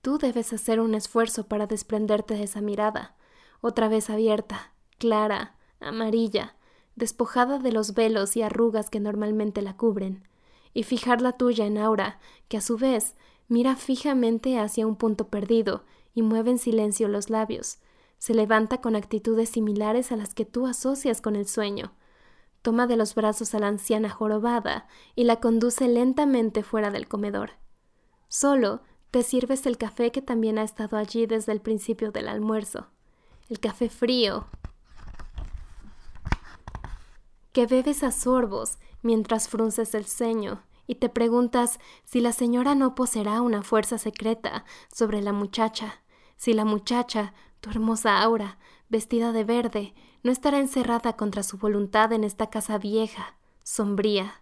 Tú debes hacer un esfuerzo para desprenderte de esa mirada otra vez abierta, clara, amarilla, despojada de los velos y arrugas que normalmente la cubren, y fijar la tuya en Aura, que a su vez mira fijamente hacia un punto perdido y mueve en silencio los labios. Se levanta con actitudes similares a las que tú asocias con el sueño. Toma de los brazos a la anciana jorobada y la conduce lentamente fuera del comedor. Solo te sirves el café que también ha estado allí desde el principio del almuerzo. El café frío, que bebes a sorbos mientras frunces el ceño y te preguntas si la señora no poseerá una fuerza secreta sobre la muchacha, si la muchacha, tu hermosa aura, vestida de verde, no estará encerrada contra su voluntad en esta casa vieja, sombría.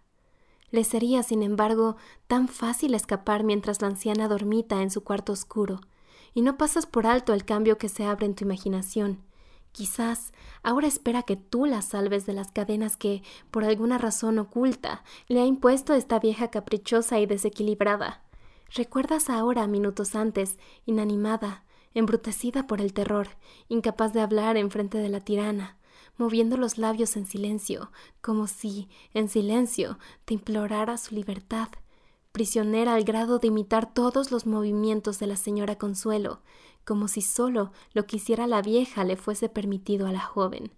Le sería, sin embargo, tan fácil escapar mientras la anciana dormita en su cuarto oscuro, y no pasas por alto el cambio que se abre en tu imaginación, Quizás ahora espera que tú la salves de las cadenas que, por alguna razón oculta, le ha impuesto esta vieja caprichosa y desequilibrada. Recuerdas ahora, minutos antes, inanimada, embrutecida por el terror, incapaz de hablar en frente de la tirana, moviendo los labios en silencio, como si, en silencio, te implorara su libertad, prisionera al grado de imitar todos los movimientos de la señora Consuelo, como si solo lo que hiciera la vieja le fuese permitido a la joven.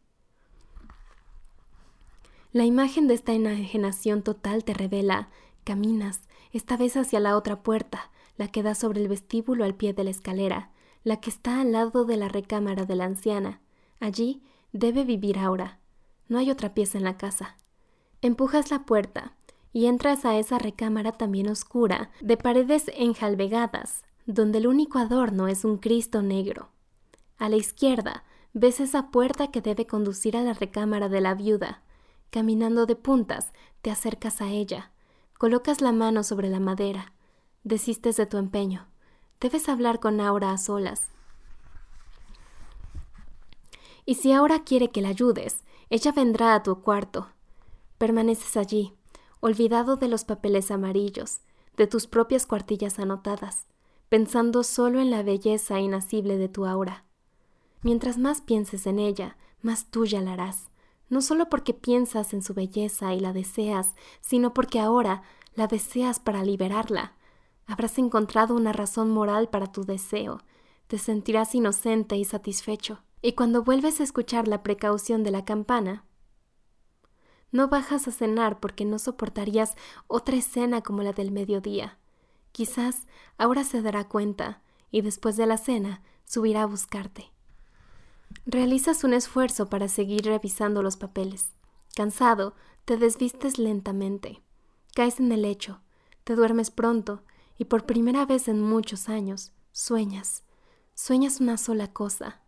La imagen de esta enajenación total te revela caminas, esta vez hacia la otra puerta, la que da sobre el vestíbulo al pie de la escalera, la que está al lado de la recámara de la anciana. Allí debe vivir ahora. No hay otra pieza en la casa. Empujas la puerta y entras a esa recámara también oscura, de paredes enjalbegadas, donde el único adorno es un Cristo negro. A la izquierda ves esa puerta que debe conducir a la recámara de la viuda. Caminando de puntas, te acercas a ella, colocas la mano sobre la madera, desistes de tu empeño. Debes hablar con Aura a solas. Y si Aura quiere que la ayudes, ella vendrá a tu cuarto. Permaneces allí, olvidado de los papeles amarillos, de tus propias cuartillas anotadas pensando solo en la belleza inacible de tu aura. Mientras más pienses en ella, más tuya la harás, no solo porque piensas en su belleza y la deseas, sino porque ahora la deseas para liberarla. Habrás encontrado una razón moral para tu deseo, te sentirás inocente y satisfecho. Y cuando vuelves a escuchar la precaución de la campana, no bajas a cenar porque no soportarías otra escena como la del mediodía. Quizás ahora se dará cuenta y después de la cena subirá a buscarte. Realizas un esfuerzo para seguir revisando los papeles. Cansado, te desvistes lentamente. Caes en el lecho, te duermes pronto y por primera vez en muchos años sueñas. Sueñas una sola cosa.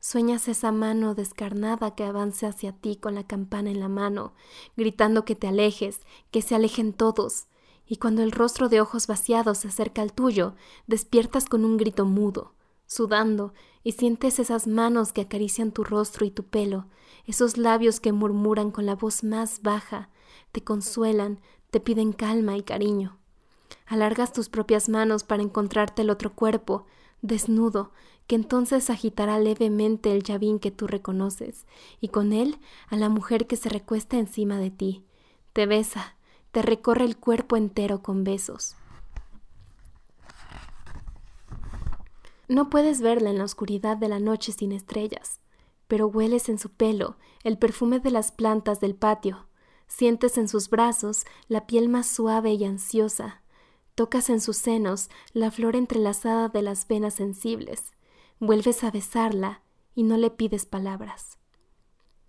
Sueñas esa mano descarnada que avance hacia ti con la campana en la mano, gritando que te alejes, que se alejen todos, y cuando el rostro de ojos vaciados se acerca al tuyo, despiertas con un grito mudo, sudando, y sientes esas manos que acarician tu rostro y tu pelo, esos labios que murmuran con la voz más baja, te consuelan, te piden calma y cariño. Alargas tus propias manos para encontrarte el otro cuerpo, desnudo, que entonces agitará levemente el llavín que tú reconoces, y con él a la mujer que se recuesta encima de ti. Te besa, te recorre el cuerpo entero con besos. No puedes verla en la oscuridad de la noche sin estrellas, pero hueles en su pelo el perfume de las plantas del patio, sientes en sus brazos la piel más suave y ansiosa, tocas en sus senos la flor entrelazada de las venas sensibles, vuelves a besarla y no le pides palabras.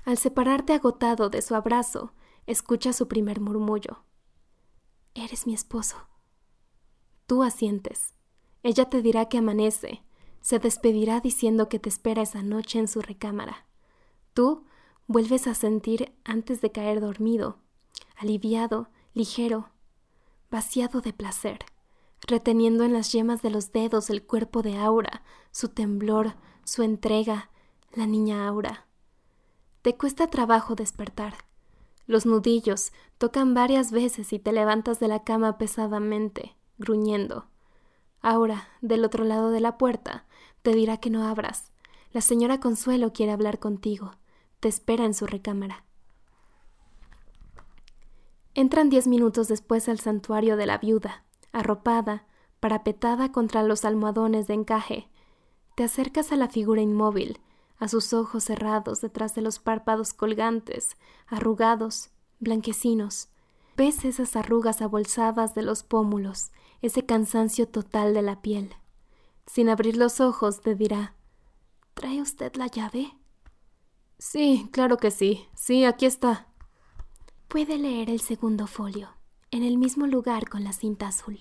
Al separarte agotado de su abrazo, escuchas su primer murmullo. Eres mi esposo. Tú asientes. Ella te dirá que amanece. Se despedirá diciendo que te espera esa noche en su recámara. Tú vuelves a sentir antes de caer dormido, aliviado, ligero, vaciado de placer, reteniendo en las yemas de los dedos el cuerpo de Aura, su temblor, su entrega, la niña Aura. Te cuesta trabajo despertar. Los nudillos tocan varias veces y te levantas de la cama pesadamente, gruñendo. Ahora, del otro lado de la puerta, te dirá que no abras. La señora Consuelo quiere hablar contigo. Te espera en su recámara. Entran diez minutos después al santuario de la viuda, arropada, parapetada contra los almohadones de encaje. Te acercas a la figura inmóvil, a sus ojos cerrados detrás de los párpados colgantes, arrugados, blanquecinos. Ves esas arrugas abolsadas de los pómulos, ese cansancio total de la piel. Sin abrir los ojos te dirá ¿Trae usted la llave? Sí, claro que sí. Sí, aquí está. Puede leer el segundo folio, en el mismo lugar con la cinta azul.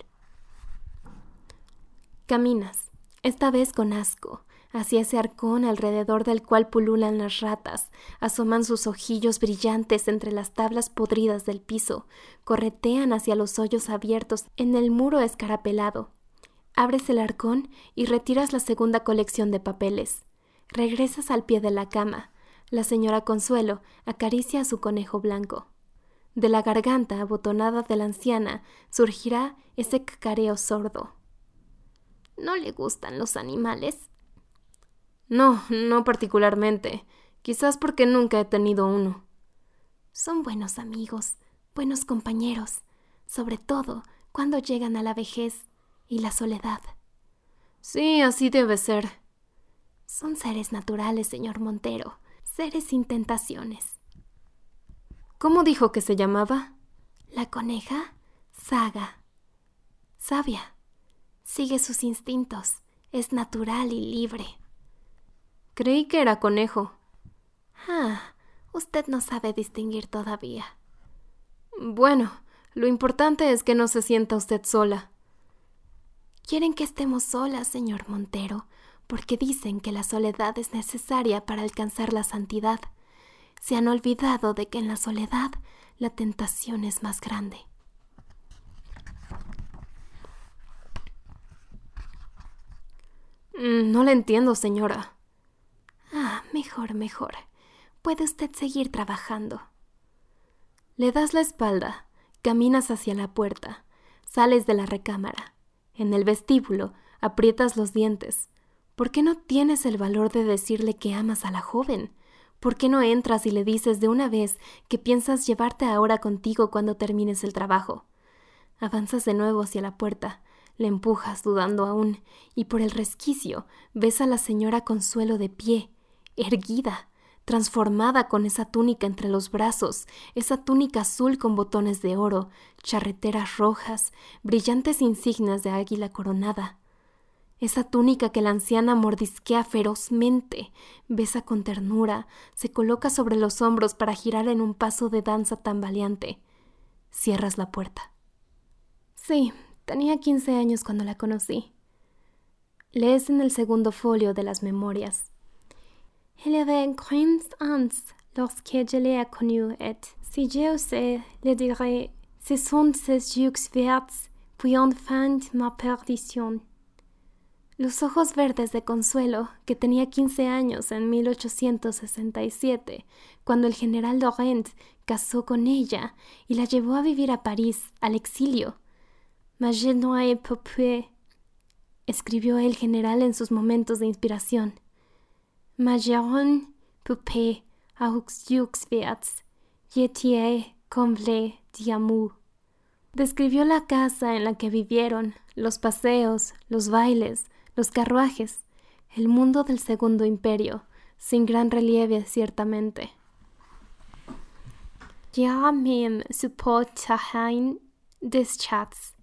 Caminas, esta vez con asco, hacia ese arcón alrededor del cual pululan las ratas, asoman sus ojillos brillantes entre las tablas podridas del piso, corretean hacia los hoyos abiertos en el muro escarapelado. Abres el arcón y retiras la segunda colección de papeles. Regresas al pie de la cama. La señora Consuelo acaricia a su conejo blanco. De la garganta abotonada de la anciana surgirá ese cacareo sordo. ¿No le gustan los animales? No, no particularmente. Quizás porque nunca he tenido uno. Son buenos amigos, buenos compañeros, sobre todo cuando llegan a la vejez y la soledad. Sí, así debe ser. Son seres naturales, señor Montero, seres sin tentaciones. ¿Cómo dijo que se llamaba? La coneja Saga. Sabia. Sigue sus instintos. Es natural y libre. Creí que era conejo. Ah, usted no sabe distinguir todavía. Bueno, lo importante es que no se sienta usted sola. Quieren que estemos solas, señor Montero, porque dicen que la soledad es necesaria para alcanzar la santidad. Se han olvidado de que en la soledad la tentación es más grande. Mm, no le entiendo, señora. Ah, mejor, mejor. Puede usted seguir trabajando. Le das la espalda, caminas hacia la puerta, sales de la recámara. En el vestíbulo aprietas los dientes. ¿Por qué no tienes el valor de decirle que amas a la joven? ¿Por qué no entras y le dices de una vez que piensas llevarte ahora contigo cuando termines el trabajo? Avanzas de nuevo hacia la puerta, le empujas dudando aún, y por el resquicio ves a la señora Consuelo de pie, erguida, transformada con esa túnica entre los brazos, esa túnica azul con botones de oro, charreteras rojas, brillantes insignias de águila coronada. Esa túnica que la anciana mordisquea ferozmente, besa con ternura, se coloca sobre los hombros para girar en un paso de danza tambaleante. Cierras la puerta. Sí, tenía quince años cuando la conocí. Lees en el segundo folio de las memorias. Elle avait grande honte lorsque je l'ai connue et, si je le dire, ce sont ses yeux verts, puis enfin ma perdition. Los ojos verdes de Consuelo, que tenía quince años en 1867, cuando el general Laurent casó con ella y la llevó a vivir a París, al exilio. Mais je n'ai escribió el general en sus momentos de inspiración. Majeron poupée comble d'amour. Describió la casa en la que vivieron, los paseos, los bailes, los carruajes, el mundo del segundo imperio, sin gran relieve ciertamente. Ja même supportahin des chats,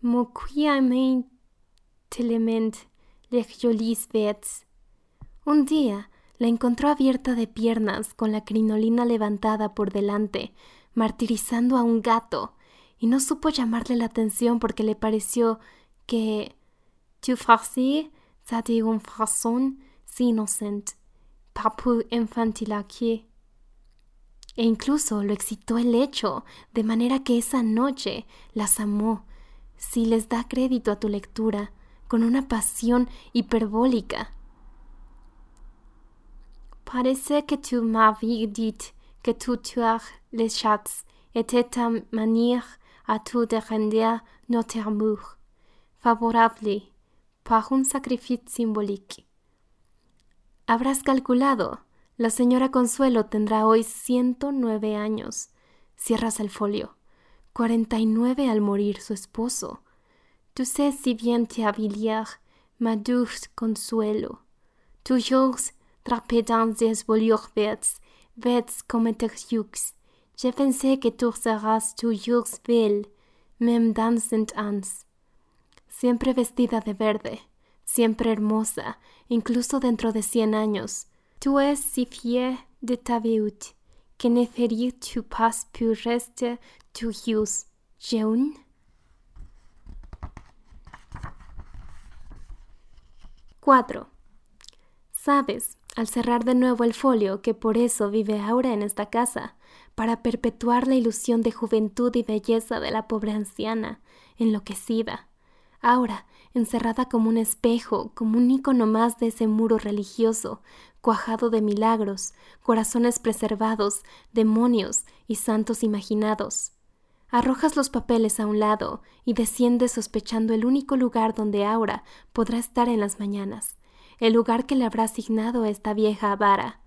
moquiament telement les jolis vets, un día la encontró abierta de piernas, con la crinolina levantada por delante, martirizando a un gato, y no supo llamarle la atención porque le pareció que tu farci ça une façon si innocente, pas pour E incluso lo excitó el hecho, de manera que esa noche las amó, si les da crédito a tu lectura, con una pasión hiperbólica. Parece que tu m'avais dit que tu tuer les chats était ta manière à tout de rendre notre amour. Favorable par un sacrifice symbolique. Habrás calculado. La señora Consuelo tendrá hoy ciento nueve años. Cierras el folio. Cuarenta y nueve al morir su esposo. Tu sais si bien te avilier, ma douce Consuelo. Toujours drapé dans des volures vertes, vertes comme terjux. Je pensé que tu serás toujours belle, même dans cent ans. Siempre vestida de verde, siempre hermosa, incluso dentro de cien años. Tu es si fier de ta beauté que ne ferir tu pas pour rester toujours jeune. 4. Sabes, al cerrar de nuevo el folio, que por eso vive Aura en esta casa, para perpetuar la ilusión de juventud y belleza de la pobre anciana, enloquecida. Aura, encerrada como un espejo, como un icono más de ese muro religioso, cuajado de milagros, corazones preservados, demonios y santos imaginados. Arrojas los papeles a un lado y desciendes sospechando el único lugar donde Aura podrá estar en las mañanas, el lugar que le habrá asignado esta vieja avara.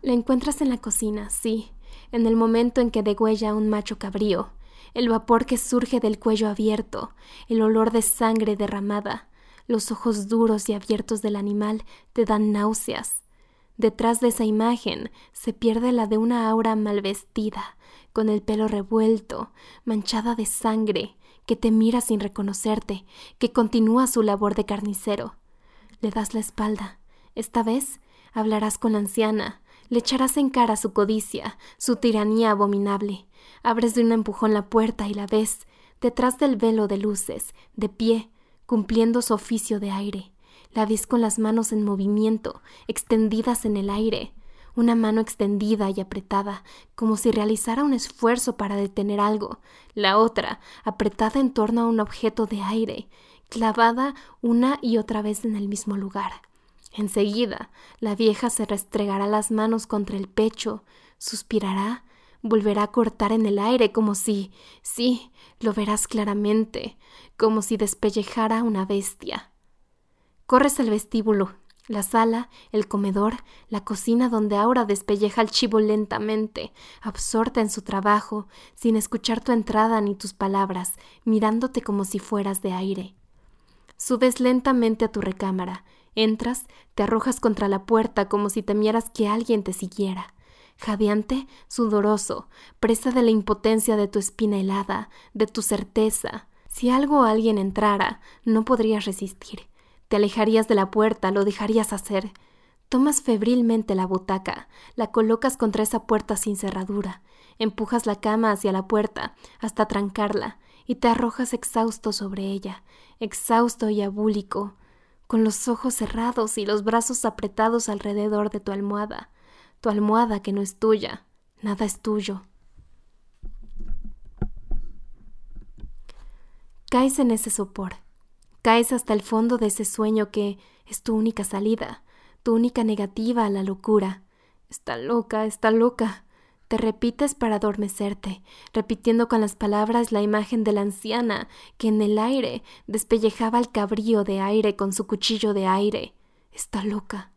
La encuentras en la cocina, sí, en el momento en que degüella un macho cabrío, el vapor que surge del cuello abierto, el olor de sangre derramada, los ojos duros y abiertos del animal te dan náuseas. Detrás de esa imagen se pierde la de una aura mal vestida, con el pelo revuelto, manchada de sangre, que te mira sin reconocerte, que continúa su labor de carnicero. Le das la espalda. Esta vez hablarás con la anciana, le echarás en cara su codicia, su tiranía abominable. Abres de un empujón la puerta y la ves, detrás del velo de luces, de pie, cumpliendo su oficio de aire. La ves con las manos en movimiento, extendidas en el aire, una mano extendida y apretada, como si realizara un esfuerzo para detener algo, la otra apretada en torno a un objeto de aire, clavada una y otra vez en el mismo lugar. Enseguida, la vieja se restregará las manos contra el pecho, suspirará, volverá a cortar en el aire como si, sí, lo verás claramente, como si despellejara una bestia. Corres al vestíbulo, la sala, el comedor, la cocina donde ahora despelleja el chivo lentamente, absorta en su trabajo, sin escuchar tu entrada ni tus palabras, mirándote como si fueras de aire. Subes lentamente a tu recámara, Entras, te arrojas contra la puerta como si temieras que alguien te siguiera. Jadeante, sudoroso, presa de la impotencia de tu espina helada, de tu certeza. Si algo o alguien entrara, no podrías resistir. Te alejarías de la puerta, lo dejarías hacer. Tomas febrilmente la butaca, la colocas contra esa puerta sin cerradura, empujas la cama hacia la puerta hasta trancarla y te arrojas exhausto sobre ella, exhausto y abúlico, con los ojos cerrados y los brazos apretados alrededor de tu almohada, tu almohada que no es tuya, nada es tuyo. Caes en ese sopor, caes hasta el fondo de ese sueño que es tu única salida, tu única negativa a la locura. Está loca, está loca. Te repites para adormecerte, repitiendo con las palabras la imagen de la anciana que en el aire despellejaba el cabrío de aire con su cuchillo de aire. Está loca.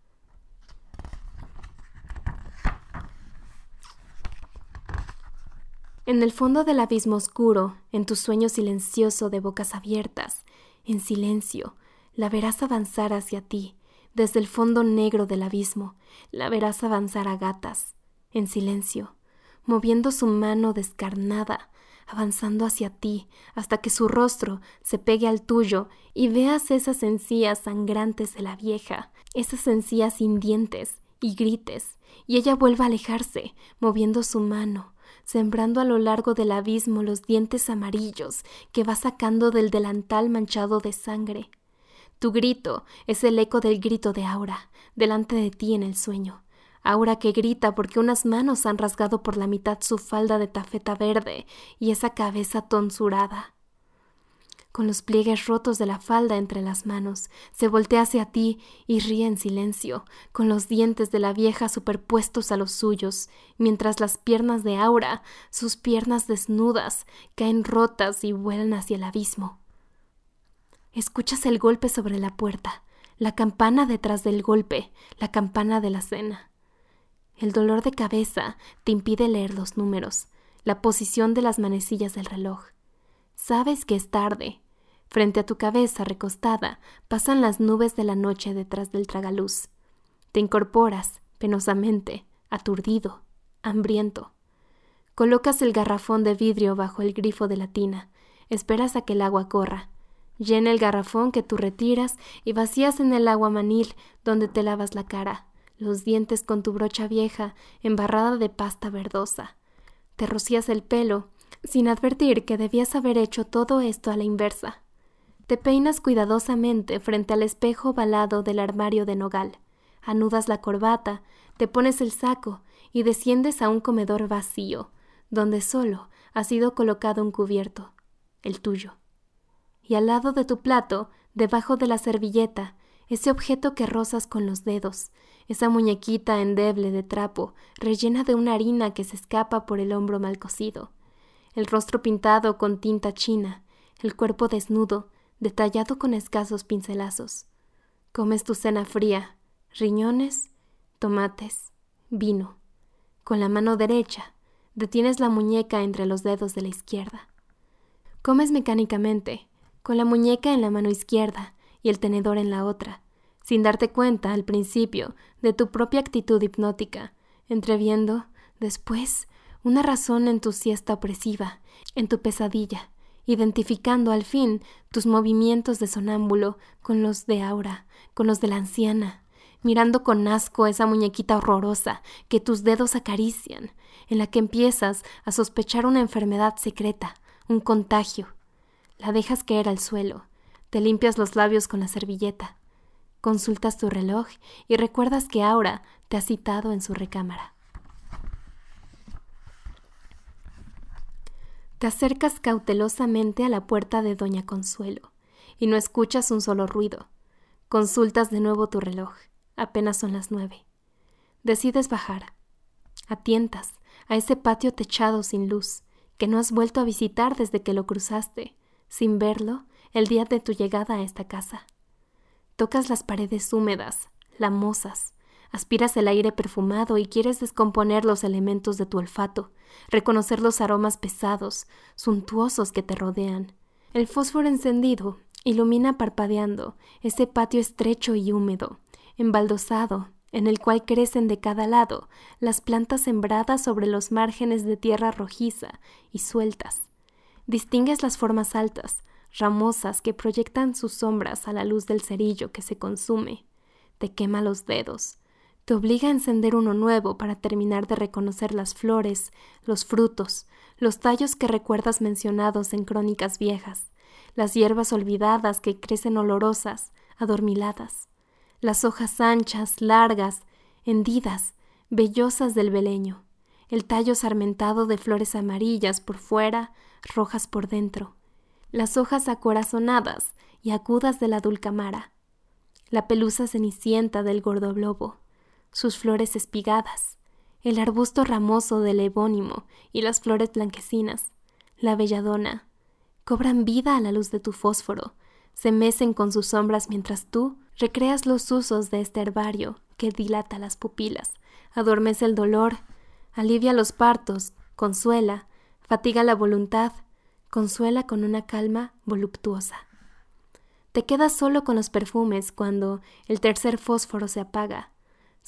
En el fondo del abismo oscuro, en tu sueño silencioso de bocas abiertas, en silencio, la verás avanzar hacia ti, desde el fondo negro del abismo, la verás avanzar a gatas, en silencio, moviendo su mano descarnada, avanzando hacia ti, hasta que su rostro se pegue al tuyo y veas esas encías sangrantes de la vieja, esas encías sin dientes, y grites, y ella vuelva a alejarse, moviendo su mano, sembrando a lo largo del abismo los dientes amarillos que va sacando del delantal manchado de sangre. Tu grito es el eco del grito de Aura, delante de ti en el sueño. Aura que grita porque unas manos han rasgado por la mitad su falda de tafeta verde y esa cabeza tonsurada. Con los pliegues rotos de la falda entre las manos, se voltea hacia ti y ríe en silencio, con los dientes de la vieja superpuestos a los suyos, mientras las piernas de Aura, sus piernas desnudas, caen rotas y vuelan hacia el abismo. Escuchas el golpe sobre la puerta, la campana detrás del golpe, la campana de la cena. El dolor de cabeza te impide leer los números, la posición de las manecillas del reloj. Sabes que es tarde. Frente a tu cabeza recostada pasan las nubes de la noche detrás del tragaluz. Te incorporas, penosamente, aturdido, hambriento. Colocas el garrafón de vidrio bajo el grifo de la tina, esperas a que el agua corra. Llena el garrafón que tú retiras y vacías en el agua manil donde te lavas la cara, los dientes con tu brocha vieja embarrada de pasta verdosa. Te rocías el pelo, sin advertir que debías haber hecho todo esto a la inversa. Te peinas cuidadosamente frente al espejo balado del armario de nogal. Anudas la corbata, te pones el saco y desciendes a un comedor vacío, donde solo ha sido colocado un cubierto, el tuyo. Y al lado de tu plato, debajo de la servilleta, ese objeto que rozas con los dedos, esa muñequita endeble de trapo, rellena de una harina que se escapa por el hombro mal cocido, el rostro pintado con tinta china, el cuerpo desnudo, detallado con escasos pincelazos. Comes tu cena fría, riñones, tomates, vino. Con la mano derecha detienes la muñeca entre los dedos de la izquierda. Comes mecánicamente, con la muñeca en la mano izquierda y el tenedor en la otra, sin darte cuenta al principio de tu propia actitud hipnótica, entreviendo, después, una razón en tu siesta opresiva, en tu pesadilla, identificando al fin tus movimientos de sonámbulo con los de Aura, con los de la anciana, mirando con asco esa muñequita horrorosa que tus dedos acarician, en la que empiezas a sospechar una enfermedad secreta, un contagio. La dejas caer al suelo, te limpias los labios con la servilleta, consultas tu reloj y recuerdas que Aura te ha citado en su recámara. Te acercas cautelosamente a la puerta de Doña Consuelo y no escuchas un solo ruido. Consultas de nuevo tu reloj. Apenas son las nueve. Decides bajar. Atientas a ese patio techado sin luz, que no has vuelto a visitar desde que lo cruzaste, sin verlo, el día de tu llegada a esta casa. Tocas las paredes húmedas, lamosas, aspiras el aire perfumado y quieres descomponer los elementos de tu olfato, reconocer los aromas pesados, suntuosos que te rodean. El fósforo encendido ilumina parpadeando ese patio estrecho y húmedo, embaldosado, en el cual crecen de cada lado las plantas sembradas sobre los márgenes de tierra rojiza y sueltas. Distingues las formas altas, ramosas que proyectan sus sombras a la luz del cerillo que se consume. Te quema los dedos. Te obliga a encender uno nuevo para terminar de reconocer las flores, los frutos, los tallos que recuerdas mencionados en crónicas viejas, las hierbas olvidadas que crecen olorosas, adormiladas las hojas anchas, largas, hendidas, vellosas del beleño, el tallo sarmentado de flores amarillas por fuera, rojas por dentro, las hojas acorazonadas y agudas de la dulcamara, la pelusa cenicienta del gordoblobo, sus flores espigadas, el arbusto ramoso del ebónimo y las flores blanquecinas, la belladona, cobran vida a la luz de tu fósforo, se mecen con sus sombras mientras tú recreas los usos de este herbario que dilata las pupilas, adormece el dolor, alivia los partos, consuela, fatiga la voluntad, consuela con una calma voluptuosa. Te quedas solo con los perfumes cuando el tercer fósforo se apaga.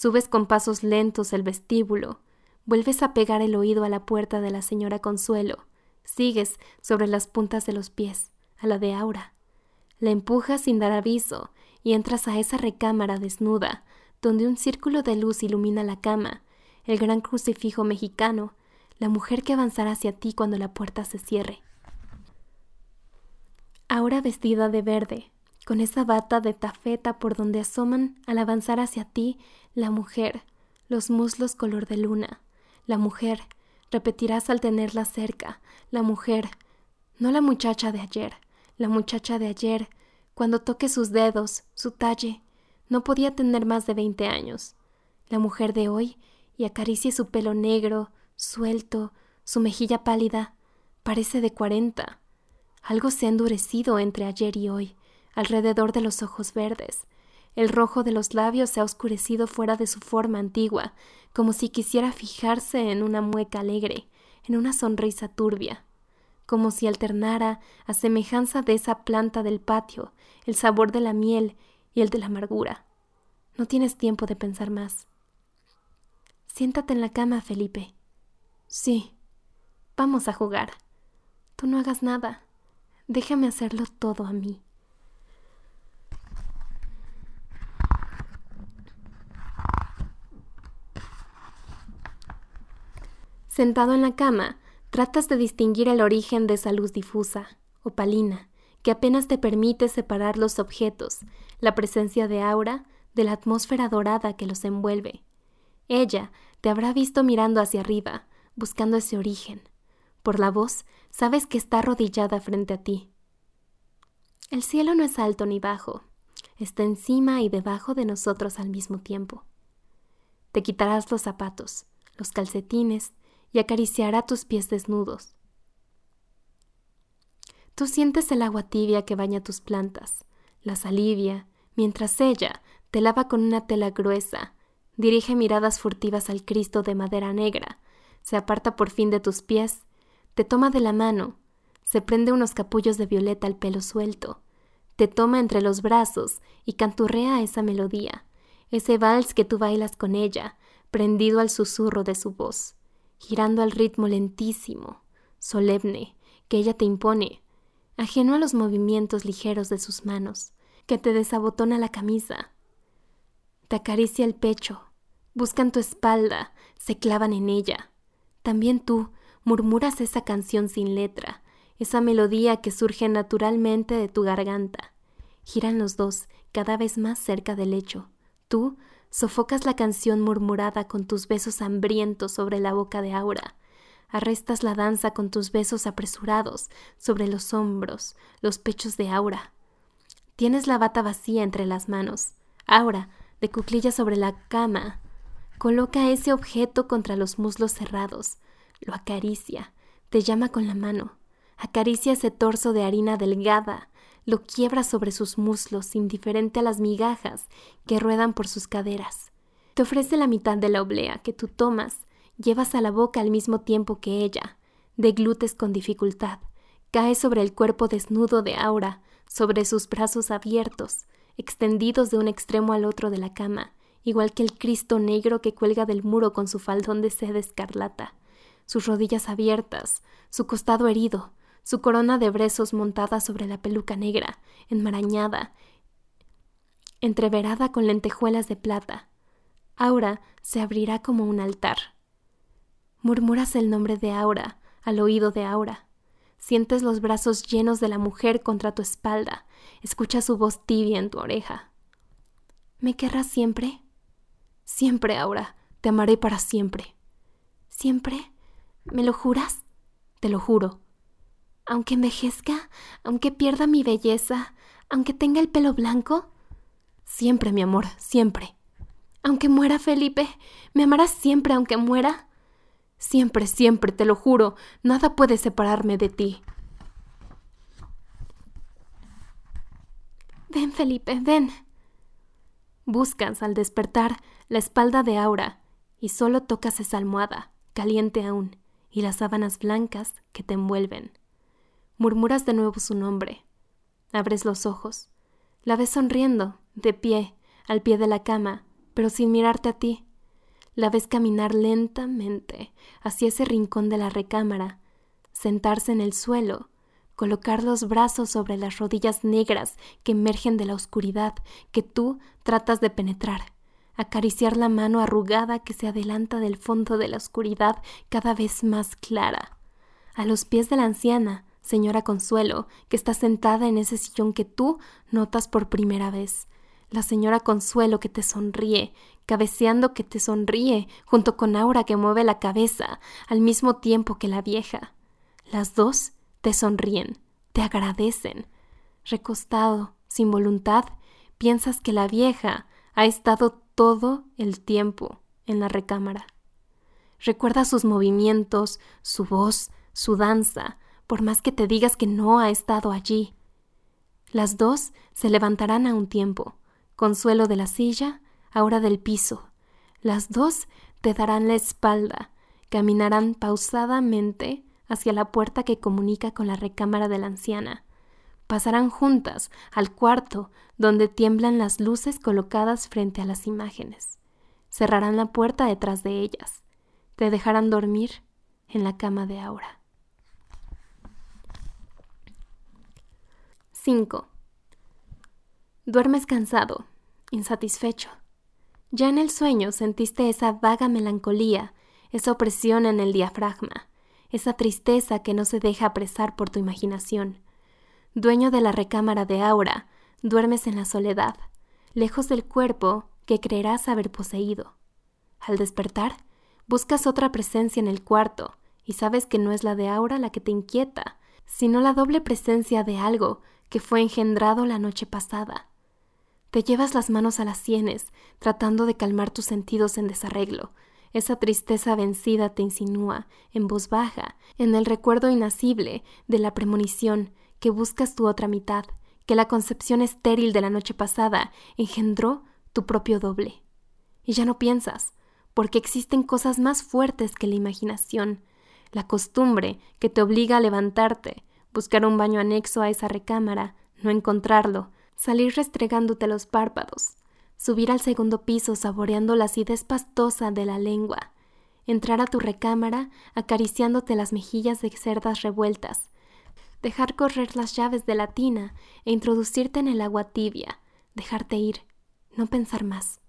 Subes con pasos lentos el vestíbulo, vuelves a pegar el oído a la puerta de la señora Consuelo, sigues sobre las puntas de los pies, a la de Aura. La empujas sin dar aviso y entras a esa recámara desnuda, donde un círculo de luz ilumina la cama, el gran crucifijo mexicano, la mujer que avanzará hacia ti cuando la puerta se cierre. Ahora vestida de verde, con esa bata de tafeta por donde asoman al avanzar hacia ti la mujer, los muslos color de luna, la mujer, repetirás al tenerla cerca, la mujer, no la muchacha de ayer, la muchacha de ayer, cuando toque sus dedos, su talle, no podía tener más de veinte años. La mujer de hoy, y acaricie su pelo negro, suelto, su mejilla pálida, parece de cuarenta. Algo se ha endurecido entre ayer y hoy, alrededor de los ojos verdes. El rojo de los labios se ha oscurecido fuera de su forma antigua, como si quisiera fijarse en una mueca alegre, en una sonrisa turbia, como si alternara, a semejanza de esa planta del patio, el sabor de la miel y el de la amargura. No tienes tiempo de pensar más. Siéntate en la cama, Felipe. Sí. Vamos a jugar. Tú no hagas nada. Déjame hacerlo todo a mí. Sentado en la cama, tratas de distinguir el origen de esa luz difusa, opalina, que apenas te permite separar los objetos, la presencia de aura de la atmósfera dorada que los envuelve. Ella te habrá visto mirando hacia arriba, buscando ese origen. Por la voz, sabes que está arrodillada frente a ti. El cielo no es alto ni bajo, está encima y debajo de nosotros al mismo tiempo. Te quitarás los zapatos, los calcetines, y acariciará tus pies desnudos. Tú sientes el agua tibia que baña tus plantas, las alivia, mientras ella te lava con una tela gruesa, dirige miradas furtivas al Cristo de madera negra, se aparta por fin de tus pies, te toma de la mano, se prende unos capullos de violeta al pelo suelto, te toma entre los brazos y canturrea esa melodía, ese vals que tú bailas con ella, prendido al susurro de su voz girando al ritmo lentísimo, solemne, que ella te impone, ajeno a los movimientos ligeros de sus manos, que te desabotona la camisa. Te acaricia el pecho, buscan tu espalda, se clavan en ella. También tú murmuras esa canción sin letra, esa melodía que surge naturalmente de tu garganta. Giran los dos cada vez más cerca del lecho. Tú Sofocas la canción murmurada con tus besos hambrientos sobre la boca de Aura. Arrestas la danza con tus besos apresurados sobre los hombros, los pechos de Aura. Tienes la bata vacía entre las manos. Aura, de cuclillas sobre la cama, coloca ese objeto contra los muslos cerrados, lo acaricia, te llama con la mano, acaricia ese torso de harina delgada, lo quiebra sobre sus muslos, indiferente a las migajas que ruedan por sus caderas. Te ofrece la mitad de la oblea que tú tomas, llevas a la boca al mismo tiempo que ella, deglutes con dificultad, cae sobre el cuerpo desnudo de Aura, sobre sus brazos abiertos, extendidos de un extremo al otro de la cama, igual que el Cristo negro que cuelga del muro con su faldón de seda escarlata, sus rodillas abiertas, su costado herido, su corona de brezos montada sobre la peluca negra, enmarañada, entreverada con lentejuelas de plata. Aura se abrirá como un altar. Murmuras el nombre de Aura al oído de Aura. Sientes los brazos llenos de la mujer contra tu espalda. Escuchas su voz tibia en tu oreja. ¿Me querrás siempre? Siempre, Aura. Te amaré para siempre. ¿Siempre? ¿Me lo juras? Te lo juro aunque envejezca, aunque pierda mi belleza, aunque tenga el pelo blanco? Siempre, mi amor, siempre. Aunque muera Felipe, ¿me amarás siempre aunque muera? Siempre, siempre, te lo juro, nada puede separarme de ti. Ven, Felipe, ven. Buscas al despertar la espalda de Aura y solo tocas esa almohada, caliente aún, y las sábanas blancas que te envuelven. Murmuras de nuevo su nombre. Abres los ojos. La ves sonriendo, de pie, al pie de la cama, pero sin mirarte a ti. La ves caminar lentamente hacia ese rincón de la recámara, sentarse en el suelo, colocar los brazos sobre las rodillas negras que emergen de la oscuridad que tú tratas de penetrar, acariciar la mano arrugada que se adelanta del fondo de la oscuridad cada vez más clara. A los pies de la anciana, señora Consuelo, que está sentada en ese sillón que tú notas por primera vez. La señora Consuelo que te sonríe, cabeceando que te sonríe, junto con Aura que mueve la cabeza, al mismo tiempo que la vieja. Las dos te sonríen, te agradecen. Recostado, sin voluntad, piensas que la vieja ha estado todo el tiempo en la recámara. Recuerda sus movimientos, su voz, su danza, por más que te digas que no ha estado allí. Las dos se levantarán a un tiempo, Consuelo de la silla, Aura del piso. Las dos te darán la espalda, caminarán pausadamente hacia la puerta que comunica con la recámara de la anciana. Pasarán juntas al cuarto donde tiemblan las luces colocadas frente a las imágenes. Cerrarán la puerta detrás de ellas. Te dejarán dormir en la cama de Aura. 5. Duermes cansado, insatisfecho. Ya en el sueño sentiste esa vaga melancolía, esa opresión en el diafragma, esa tristeza que no se deja apresar por tu imaginación. Dueño de la recámara de Aura, duermes en la soledad, lejos del cuerpo que creerás haber poseído. Al despertar, buscas otra presencia en el cuarto y sabes que no es la de Aura la que te inquieta, sino la doble presencia de algo que fue engendrado la noche pasada. Te llevas las manos a las sienes, tratando de calmar tus sentidos en desarreglo. Esa tristeza vencida te insinúa, en voz baja, en el recuerdo inacible de la premonición que buscas tu otra mitad, que la concepción estéril de la noche pasada engendró tu propio doble. Y ya no piensas, porque existen cosas más fuertes que la imaginación, la costumbre que te obliga a levantarte, buscar un baño anexo a esa recámara, no encontrarlo, salir restregándote los párpados, subir al segundo piso saboreando la acidez pastosa de la lengua, entrar a tu recámara acariciándote las mejillas de cerdas revueltas, dejar correr las llaves de la tina e introducirte en el agua tibia, dejarte ir, no pensar más.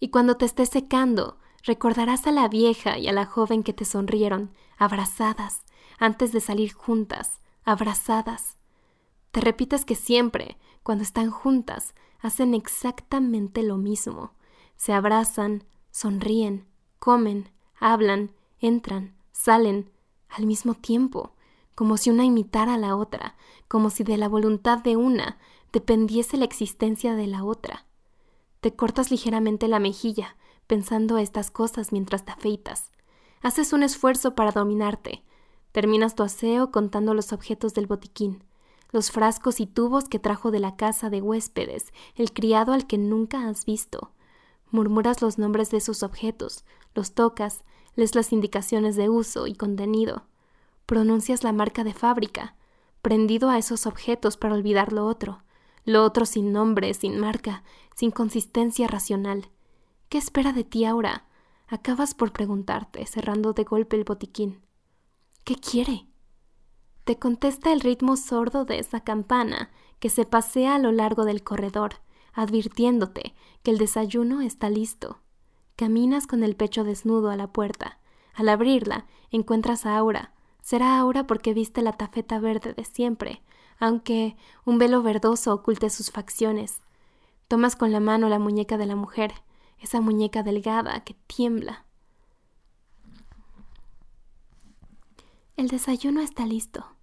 Y cuando te estés secando, recordarás a la vieja y a la joven que te sonrieron, abrazadas, antes de salir juntas, abrazadas, te repitas que siempre, cuando están juntas, hacen exactamente lo mismo. Se abrazan, sonríen, comen, hablan, entran, salen, al mismo tiempo, como si una imitara a la otra, como si de la voluntad de una dependiese la existencia de la otra. Te cortas ligeramente la mejilla, pensando estas cosas mientras te afeitas. Haces un esfuerzo para dominarte. Terminas tu aseo contando los objetos del botiquín los frascos y tubos que trajo de la casa de huéspedes el criado al que nunca has visto. Murmuras los nombres de sus objetos, los tocas, les las indicaciones de uso y contenido. Pronuncias la marca de fábrica, prendido a esos objetos para olvidar lo otro, lo otro sin nombre, sin marca, sin consistencia racional. ¿Qué espera de ti ahora? Acabas por preguntarte, cerrando de golpe el botiquín. ¿Qué quiere? te contesta el ritmo sordo de esa campana que se pasea a lo largo del corredor, advirtiéndote que el desayuno está listo. Caminas con el pecho desnudo a la puerta. Al abrirla, encuentras a Aura. Será Aura porque viste la tafeta verde de siempre, aunque un velo verdoso oculte sus facciones. Tomas con la mano la muñeca de la mujer, esa muñeca delgada que tiembla. El desayuno está listo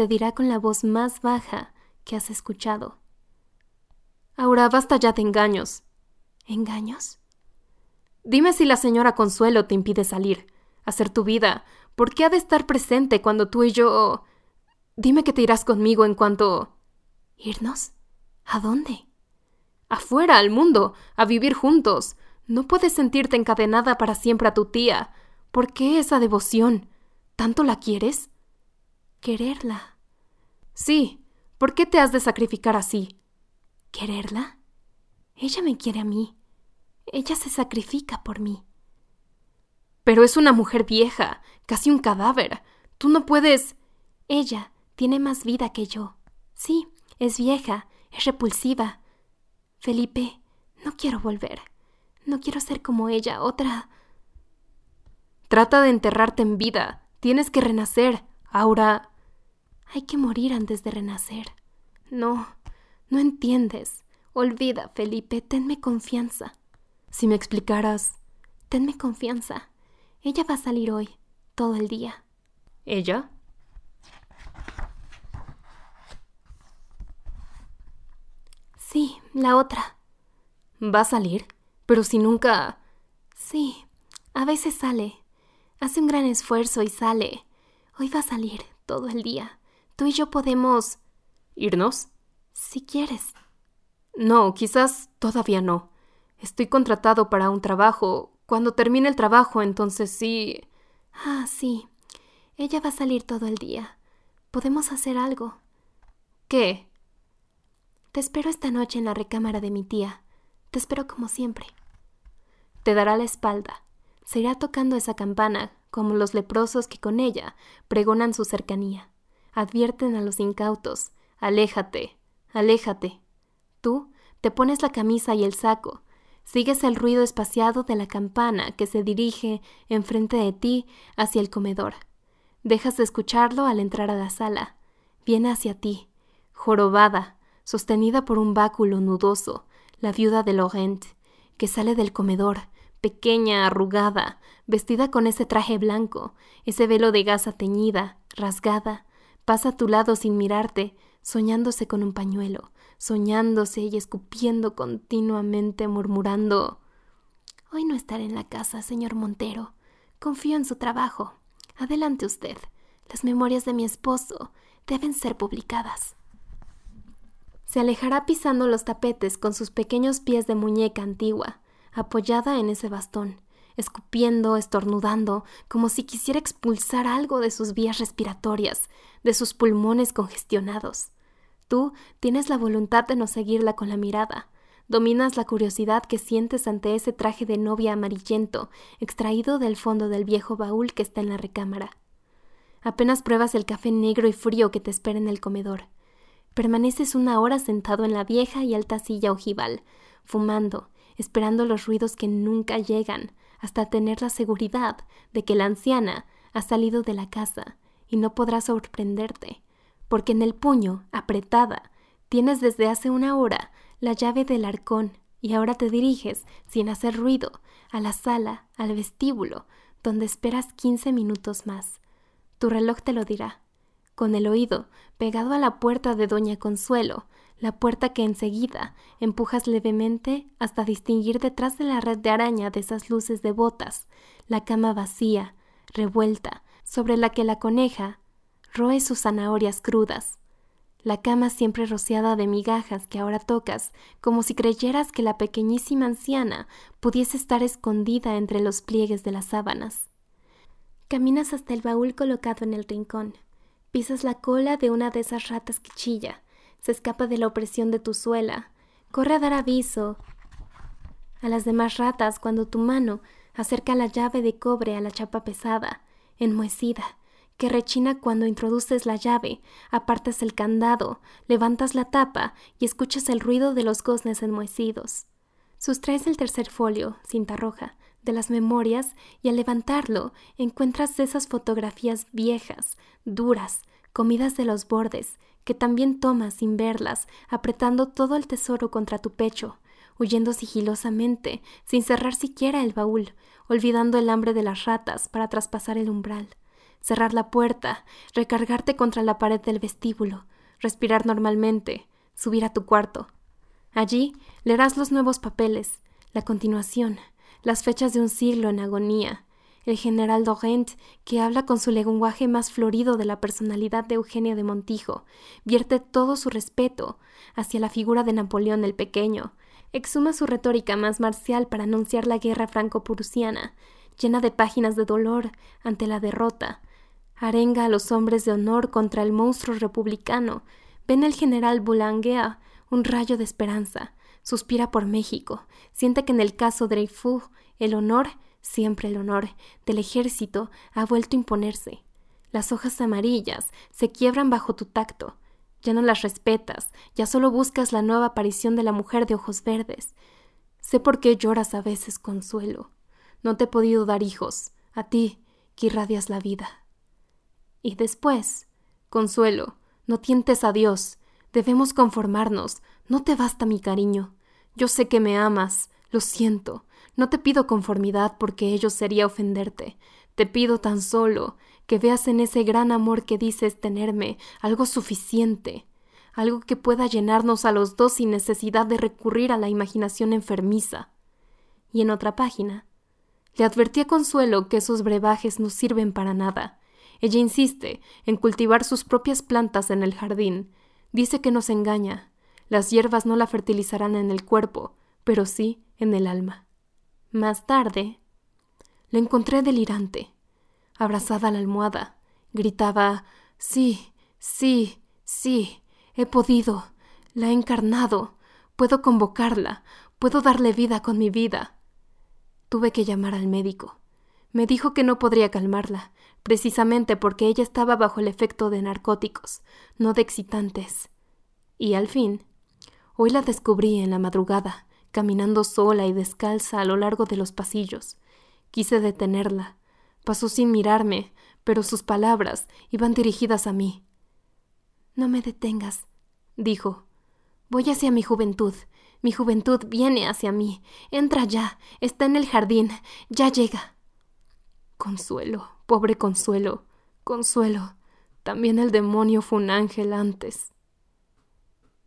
te dirá con la voz más baja que has escuchado. Ahora basta ya de engaños. ¿Engaños? Dime si la señora Consuelo te impide salir, hacer tu vida. ¿Por qué ha de estar presente cuando tú y yo... Dime que te irás conmigo en cuanto... ¿Irnos? ¿A dónde? Afuera, al mundo, a vivir juntos. No puedes sentirte encadenada para siempre a tu tía. ¿Por qué esa devoción? ¿Tanto la quieres? Quererla. Sí. ¿Por qué te has de sacrificar así? ¿Quererla? Ella me quiere a mí. Ella se sacrifica por mí. Pero es una mujer vieja, casi un cadáver. Tú no puedes. Ella tiene más vida que yo. Sí, es vieja, es repulsiva. Felipe, no quiero volver. No quiero ser como ella, otra. Trata de enterrarte en vida. Tienes que renacer. Aura. Hay que morir antes de renacer. No, no entiendes. Olvida, Felipe, tenme confianza. Si me explicaras. Tenme confianza. Ella va a salir hoy, todo el día. ¿Ella? Sí, la otra. ¿Va a salir? Pero si nunca... Sí, a veces sale. Hace un gran esfuerzo y sale. Hoy va a salir todo el día. Tú y yo podemos... ¿Irnos? Si quieres. No, quizás todavía no. Estoy contratado para un trabajo. Cuando termine el trabajo, entonces sí. Ah, sí. Ella va a salir todo el día. Podemos hacer algo. ¿Qué? Te espero esta noche en la recámara de mi tía. Te espero como siempre. Te dará la espalda. Se irá tocando esa campana, como los leprosos que con ella pregonan su cercanía. Advierten a los incautos. Aléjate, aléjate. Tú te pones la camisa y el saco, Sigues el ruido espaciado de la campana que se dirige enfrente de ti hacia el comedor. Dejas de escucharlo al entrar a la sala. Viene hacia ti, jorobada, sostenida por un báculo nudoso, la viuda de Laurent, que sale del comedor, pequeña, arrugada, vestida con ese traje blanco, ese velo de gasa teñida, rasgada, pasa a tu lado sin mirarte, soñándose con un pañuelo, soñándose y escupiendo continuamente, murmurando Hoy no estaré en la casa, señor Montero. Confío en su trabajo. Adelante usted. Las memorias de mi esposo deben ser publicadas. Se alejará pisando los tapetes con sus pequeños pies de muñeca antigua, apoyada en ese bastón, escupiendo, estornudando, como si quisiera expulsar algo de sus vías respiratorias, de sus pulmones congestionados. Tú tienes la voluntad de no seguirla con la mirada. Dominas la curiosidad que sientes ante ese traje de novia amarillento, extraído del fondo del viejo baúl que está en la recámara. Apenas pruebas el café negro y frío que te espera en el comedor. Permaneces una hora sentado en la vieja y alta silla ojival, fumando, esperando los ruidos que nunca llegan, hasta tener la seguridad de que la anciana ha salido de la casa y no podrá sorprenderte, porque en el puño, apretada, tienes desde hace una hora la llave del arcón y ahora te diriges, sin hacer ruido, a la sala, al vestíbulo, donde esperas quince minutos más. Tu reloj te lo dirá. Con el oído pegado a la puerta de Doña Consuelo, la puerta que enseguida empujas levemente hasta distinguir detrás de la red de araña de esas luces de botas, la cama vacía, revuelta, sobre la que la coneja roe sus zanahorias crudas. La cama siempre rociada de migajas que ahora tocas, como si creyeras que la pequeñísima anciana pudiese estar escondida entre los pliegues de las sábanas. Caminas hasta el baúl colocado en el rincón. Pisas la cola de una de esas ratas que chilla, se escapa de la opresión de tu suela, corre a dar aviso a las demás ratas cuando tu mano acerca la llave de cobre a la chapa pesada, enmohecida, que rechina cuando introduces la llave, apartas el candado, levantas la tapa y escuchas el ruido de los goznes enmohecidos. Sustraes el tercer folio, cinta roja, de las memorias y al levantarlo encuentras esas fotografías viejas, duras, comidas de los bordes, que también tomas sin verlas, apretando todo el tesoro contra tu pecho, huyendo sigilosamente, sin cerrar siquiera el baúl, olvidando el hambre de las ratas para traspasar el umbral cerrar la puerta, recargarte contra la pared del vestíbulo, respirar normalmente, subir a tu cuarto. Allí leerás los nuevos papeles, la continuación, las fechas de un siglo en agonía, el general Dorent, que habla con su lenguaje más florido de la personalidad de Eugenia de Montijo, vierte todo su respeto hacia la figura de Napoleón el Pequeño, exhuma su retórica más marcial para anunciar la guerra franco-prusiana, llena de páginas de dolor ante la derrota, arenga a los hombres de honor contra el monstruo republicano, ven el general Boulanger un rayo de esperanza, suspira por México, siente que en el caso Dreyfus el honor, siempre el honor, del ejército ha vuelto a imponerse. Las hojas amarillas se quiebran bajo tu tacto, ya no las respetas, ya solo buscas la nueva aparición de la mujer de ojos verdes. Sé por qué lloras a veces, Consuelo. No te he podido dar hijos, a ti que irradias la vida. Y después, Consuelo, no tientes a Dios. Debemos conformarnos. No te basta mi cariño. Yo sé que me amas. Lo siento. No te pido conformidad porque ello sería ofenderte. Te pido tan solo que veas en ese gran amor que dices tenerme algo suficiente, algo que pueda llenarnos a los dos sin necesidad de recurrir a la imaginación enfermiza. Y en otra página, le advertí Consuelo que esos brebajes no sirven para nada, ella insiste en cultivar sus propias plantas en el jardín. Dice que nos engaña. Las hierbas no la fertilizarán en el cuerpo, pero sí en el alma. Más tarde, la encontré delirante, abrazada a la almohada. Gritaba Sí, sí, sí, he podido, la he encarnado, puedo convocarla, puedo darle vida con mi vida. Tuve que llamar al médico. Me dijo que no podría calmarla, precisamente porque ella estaba bajo el efecto de narcóticos, no de excitantes. Y al fin, hoy la descubrí en la madrugada, caminando sola y descalza a lo largo de los pasillos. Quise detenerla. Pasó sin mirarme, pero sus palabras iban dirigidas a mí. No me detengas, dijo. Voy hacia mi juventud. Mi juventud viene hacia mí. Entra ya. Está en el jardín. Ya llega. Consuelo, pobre Consuelo. Consuelo. También el demonio fue un ángel antes.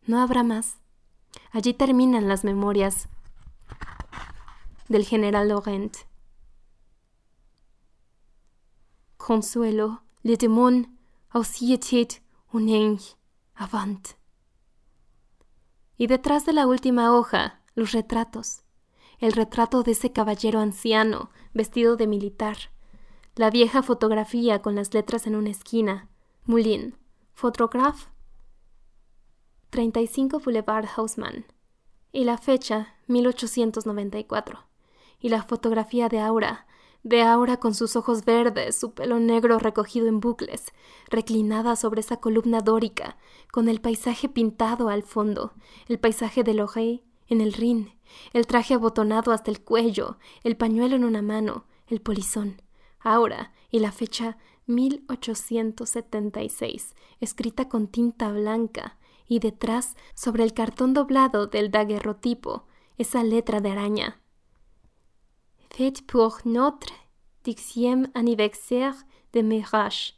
No habrá más. Allí terminan las memorias del general Laurent. Consuelo, le démon, ausiété, un avant. Y detrás de la última hoja, los retratos. El retrato de ese caballero anciano, vestido de militar. La vieja fotografía con las letras en una esquina. Moulin. Photograph. 35 Boulevard Haussmann. Y la fecha, 1894. Y la fotografía de Aura, de Aura con sus ojos verdes, su pelo negro recogido en bucles, reclinada sobre esa columna dórica, con el paisaje pintado al fondo, el paisaje de Lorey en el Rin, el traje abotonado hasta el cuello, el pañuelo en una mano, el polizón. Aura y la fecha 1876, escrita con tinta blanca, y detrás, sobre el cartón doblado del daguerrotipo, esa letra de araña Fête pour notre dixième anniversaire de mariage.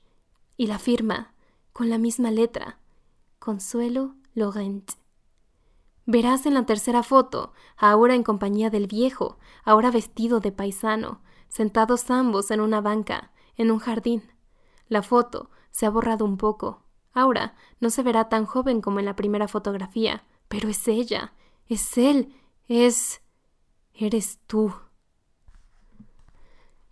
Y la firma, con la misma letra, Consuelo Laurent. Verás en la tercera foto, ahora en compañía del viejo, ahora vestido de paisano, sentados ambos en una banca, en un jardín. La foto se ha borrado un poco. Ahora no se verá tan joven como en la primera fotografía, pero es ella, es él, es... eres tú.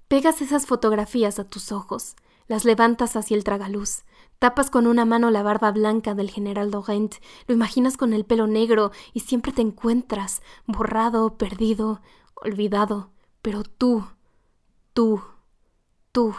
Pegas esas fotografías a tus ojos, las levantas hacia el tragaluz, tapas con una mano la barba blanca del general Laurent, lo imaginas con el pelo negro y siempre te encuentras borrado, perdido, olvidado, pero tú, tú, tú.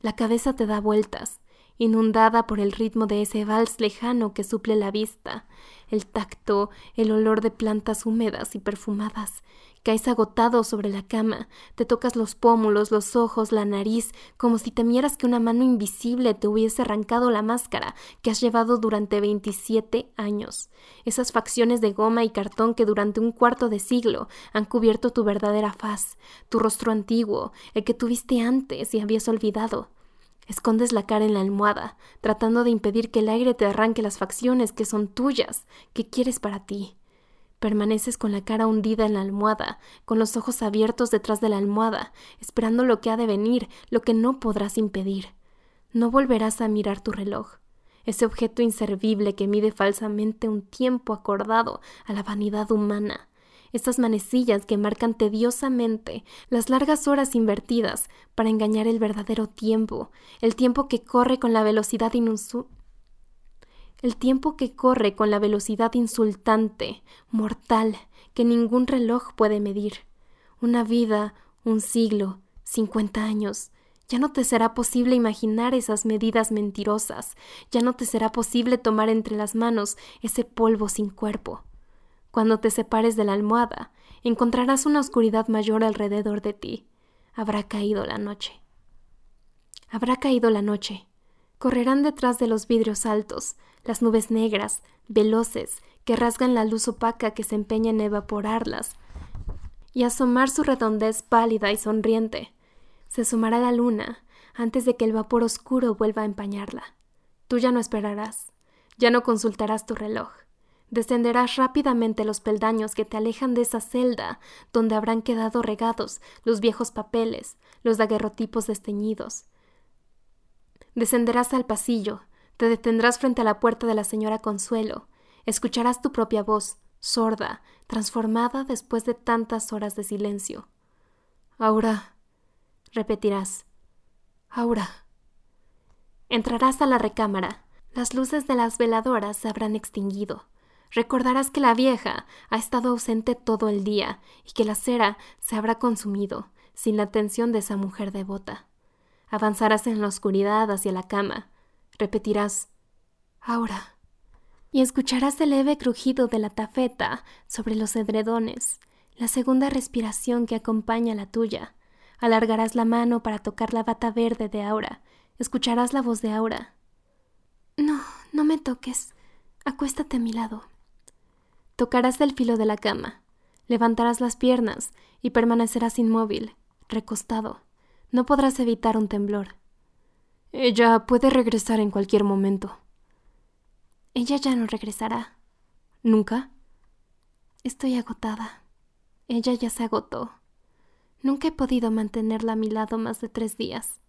La cabeza te da vueltas, inundada por el ritmo de ese vals lejano que suple la vista, el tacto, el olor de plantas húmedas y perfumadas, Caes agotado sobre la cama, te tocas los pómulos, los ojos, la nariz, como si temieras que una mano invisible te hubiese arrancado la máscara que has llevado durante veintisiete años. Esas facciones de goma y cartón que durante un cuarto de siglo han cubierto tu verdadera faz, tu rostro antiguo, el que tuviste antes y habías olvidado. Escondes la cara en la almohada, tratando de impedir que el aire te arranque las facciones que son tuyas, que quieres para ti. Permaneces con la cara hundida en la almohada, con los ojos abiertos detrás de la almohada, esperando lo que ha de venir, lo que no podrás impedir. No volverás a mirar tu reloj, ese objeto inservible que mide falsamente un tiempo acordado a la vanidad humana, estas manecillas que marcan tediosamente las largas horas invertidas para engañar el verdadero tiempo, el tiempo que corre con la velocidad inusual el tiempo que corre con la velocidad insultante, mortal, que ningún reloj puede medir. Una vida, un siglo, cincuenta años. Ya no te será posible imaginar esas medidas mentirosas, ya no te será posible tomar entre las manos ese polvo sin cuerpo. Cuando te separes de la almohada, encontrarás una oscuridad mayor alrededor de ti. Habrá caído la noche. Habrá caído la noche. Correrán detrás de los vidrios altos, las nubes negras, veloces, que rasgan la luz opaca que se empeña en evaporarlas, y asomar su redondez pálida y sonriente. Se asomará la luna antes de que el vapor oscuro vuelva a empañarla. Tú ya no esperarás, ya no consultarás tu reloj. Descenderás rápidamente los peldaños que te alejan de esa celda donde habrán quedado regados los viejos papeles, los daguerrotipos desteñidos. Descenderás al pasillo, te detendrás frente a la puerta de la señora Consuelo. Escucharás tu propia voz, sorda, transformada después de tantas horas de silencio. Aura, repetirás. Aura. Entrarás a la recámara. Las luces de las veladoras se habrán extinguido. Recordarás que la vieja ha estado ausente todo el día y que la cera se habrá consumido, sin la atención de esa mujer devota. Avanzarás en la oscuridad hacia la cama. Repetirás Aura. Y escucharás el leve crujido de la tafeta sobre los edredones, la segunda respiración que acompaña la tuya. Alargarás la mano para tocar la bata verde de Aura. Escucharás la voz de Aura. No, no me toques. Acuéstate a mi lado. Tocarás el filo de la cama, levantarás las piernas y permanecerás inmóvil, recostado. No podrás evitar un temblor. Ella puede regresar en cualquier momento. Ella ya no regresará. ¿Nunca? Estoy agotada. Ella ya se agotó. Nunca he podido mantenerla a mi lado más de tres días.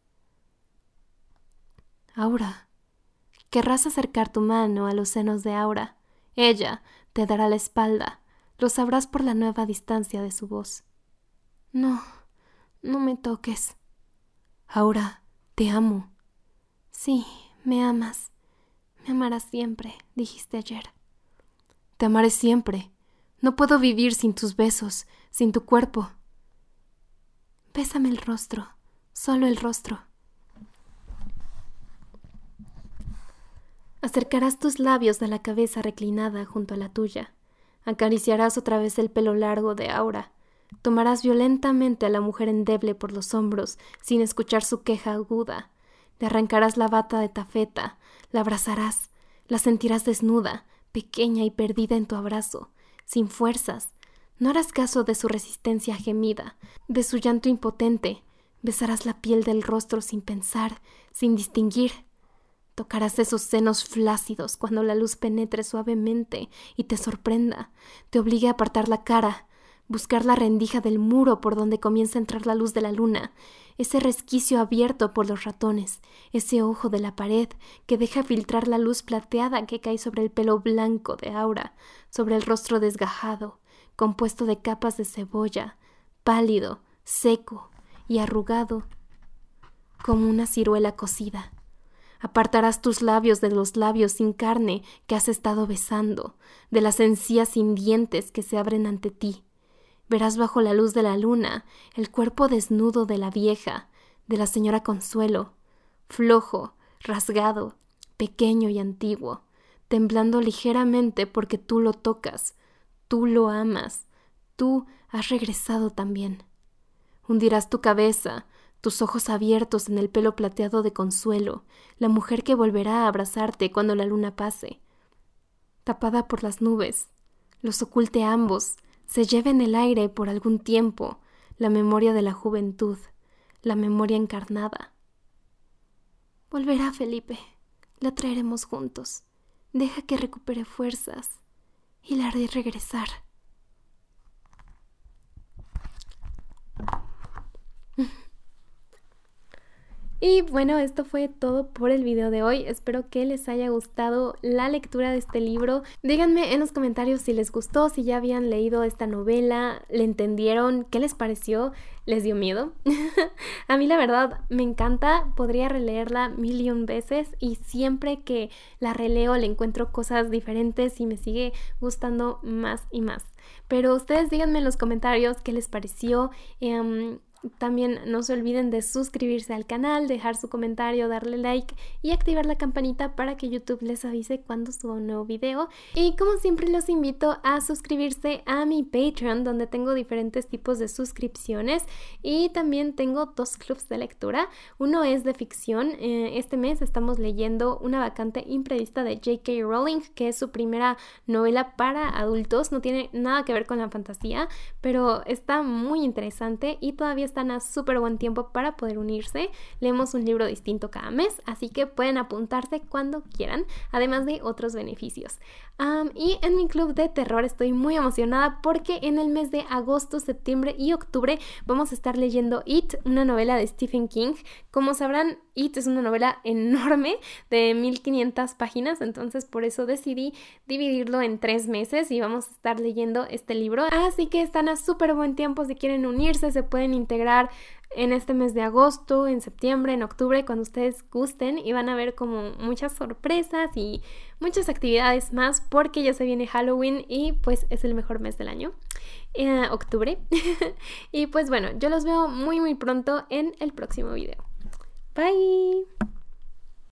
Aura. Querrás acercar tu mano a los senos de Aura. Ella te dará la espalda. Lo sabrás por la nueva distancia de su voz. No, no me toques. Aura, te amo. Sí, me amas. Me amarás siempre, dijiste ayer. Te amaré siempre. No puedo vivir sin tus besos, sin tu cuerpo. Bésame el rostro, solo el rostro. Acercarás tus labios a la cabeza reclinada junto a la tuya. Acariciarás otra vez el pelo largo de Aura. Tomarás violentamente a la mujer endeble por los hombros, sin escuchar su queja aguda. Le arrancarás la bata de tafeta, la abrazarás, la sentirás desnuda, pequeña y perdida en tu abrazo, sin fuerzas. No harás caso de su resistencia gemida, de su llanto impotente. Besarás la piel del rostro sin pensar, sin distinguir. Tocarás esos senos flácidos cuando la luz penetre suavemente y te sorprenda, te obligue a apartar la cara, buscar la rendija del muro por donde comienza a entrar la luz de la luna, ese resquicio abierto por los ratones, ese ojo de la pared que deja filtrar la luz plateada que cae sobre el pelo blanco de Aura, sobre el rostro desgajado, compuesto de capas de cebolla, pálido, seco y arrugado, como una ciruela cocida. Apartarás tus labios de los labios sin carne que has estado besando, de las encías sin dientes que se abren ante ti. Verás bajo la luz de la luna el cuerpo desnudo de la vieja, de la señora Consuelo, flojo, rasgado, pequeño y antiguo, temblando ligeramente porque tú lo tocas, tú lo amas, tú has regresado también. Hundirás tu cabeza, tus ojos abiertos en el pelo plateado de consuelo, la mujer que volverá a abrazarte cuando la luna pase. Tapada por las nubes, los oculte ambos, se lleve en el aire por algún tiempo la memoria de la juventud, la memoria encarnada. Volverá, Felipe, la traeremos juntos. Deja que recupere fuerzas y la haré regresar. Y bueno, esto fue todo por el video de hoy. Espero que les haya gustado la lectura de este libro. Díganme en los comentarios si les gustó, si ya habían leído esta novela, le entendieron, qué les pareció, les dio miedo. A mí la verdad me encanta, podría releerla mil y un veces y siempre que la releo le encuentro cosas diferentes y me sigue gustando más y más. Pero ustedes díganme en los comentarios qué les pareció. Em, también no se olviden de suscribirse al canal, dejar su comentario, darle like y activar la campanita para que YouTube les avise cuando suba un nuevo video. Y como siempre los invito a suscribirse a mi Patreon donde tengo diferentes tipos de suscripciones y también tengo dos clubs de lectura. Uno es de ficción. Eh, este mes estamos leyendo Una vacante imprevista de J.K. Rowling, que es su primera novela para adultos. No tiene nada que ver con la fantasía, pero está muy interesante y todavía están a súper buen tiempo para poder unirse. Leemos un libro distinto cada mes, así que pueden apuntarse cuando quieran, además de otros beneficios. y en mi club de terror estoy muy emocionada porque en el mes de agosto, septiembre y octubre vamos a estar leyendo It, una novela de Stephen King. Como sabrán, It es una novela enorme de 1500 páginas, entonces por eso decidí dividirlo en tres meses y vamos a estar leyendo este libro. Así que están a súper buen tiempo si quieren unirse, se pueden integrar en este mes de agosto, en septiembre, en octubre, cuando ustedes gusten y van a ver como muchas sorpresas y muchas actividades más porque ya se viene Halloween y pues es el mejor mes del año, eh, octubre. y pues bueno, yo los veo muy muy pronto en el próximo video. Bye.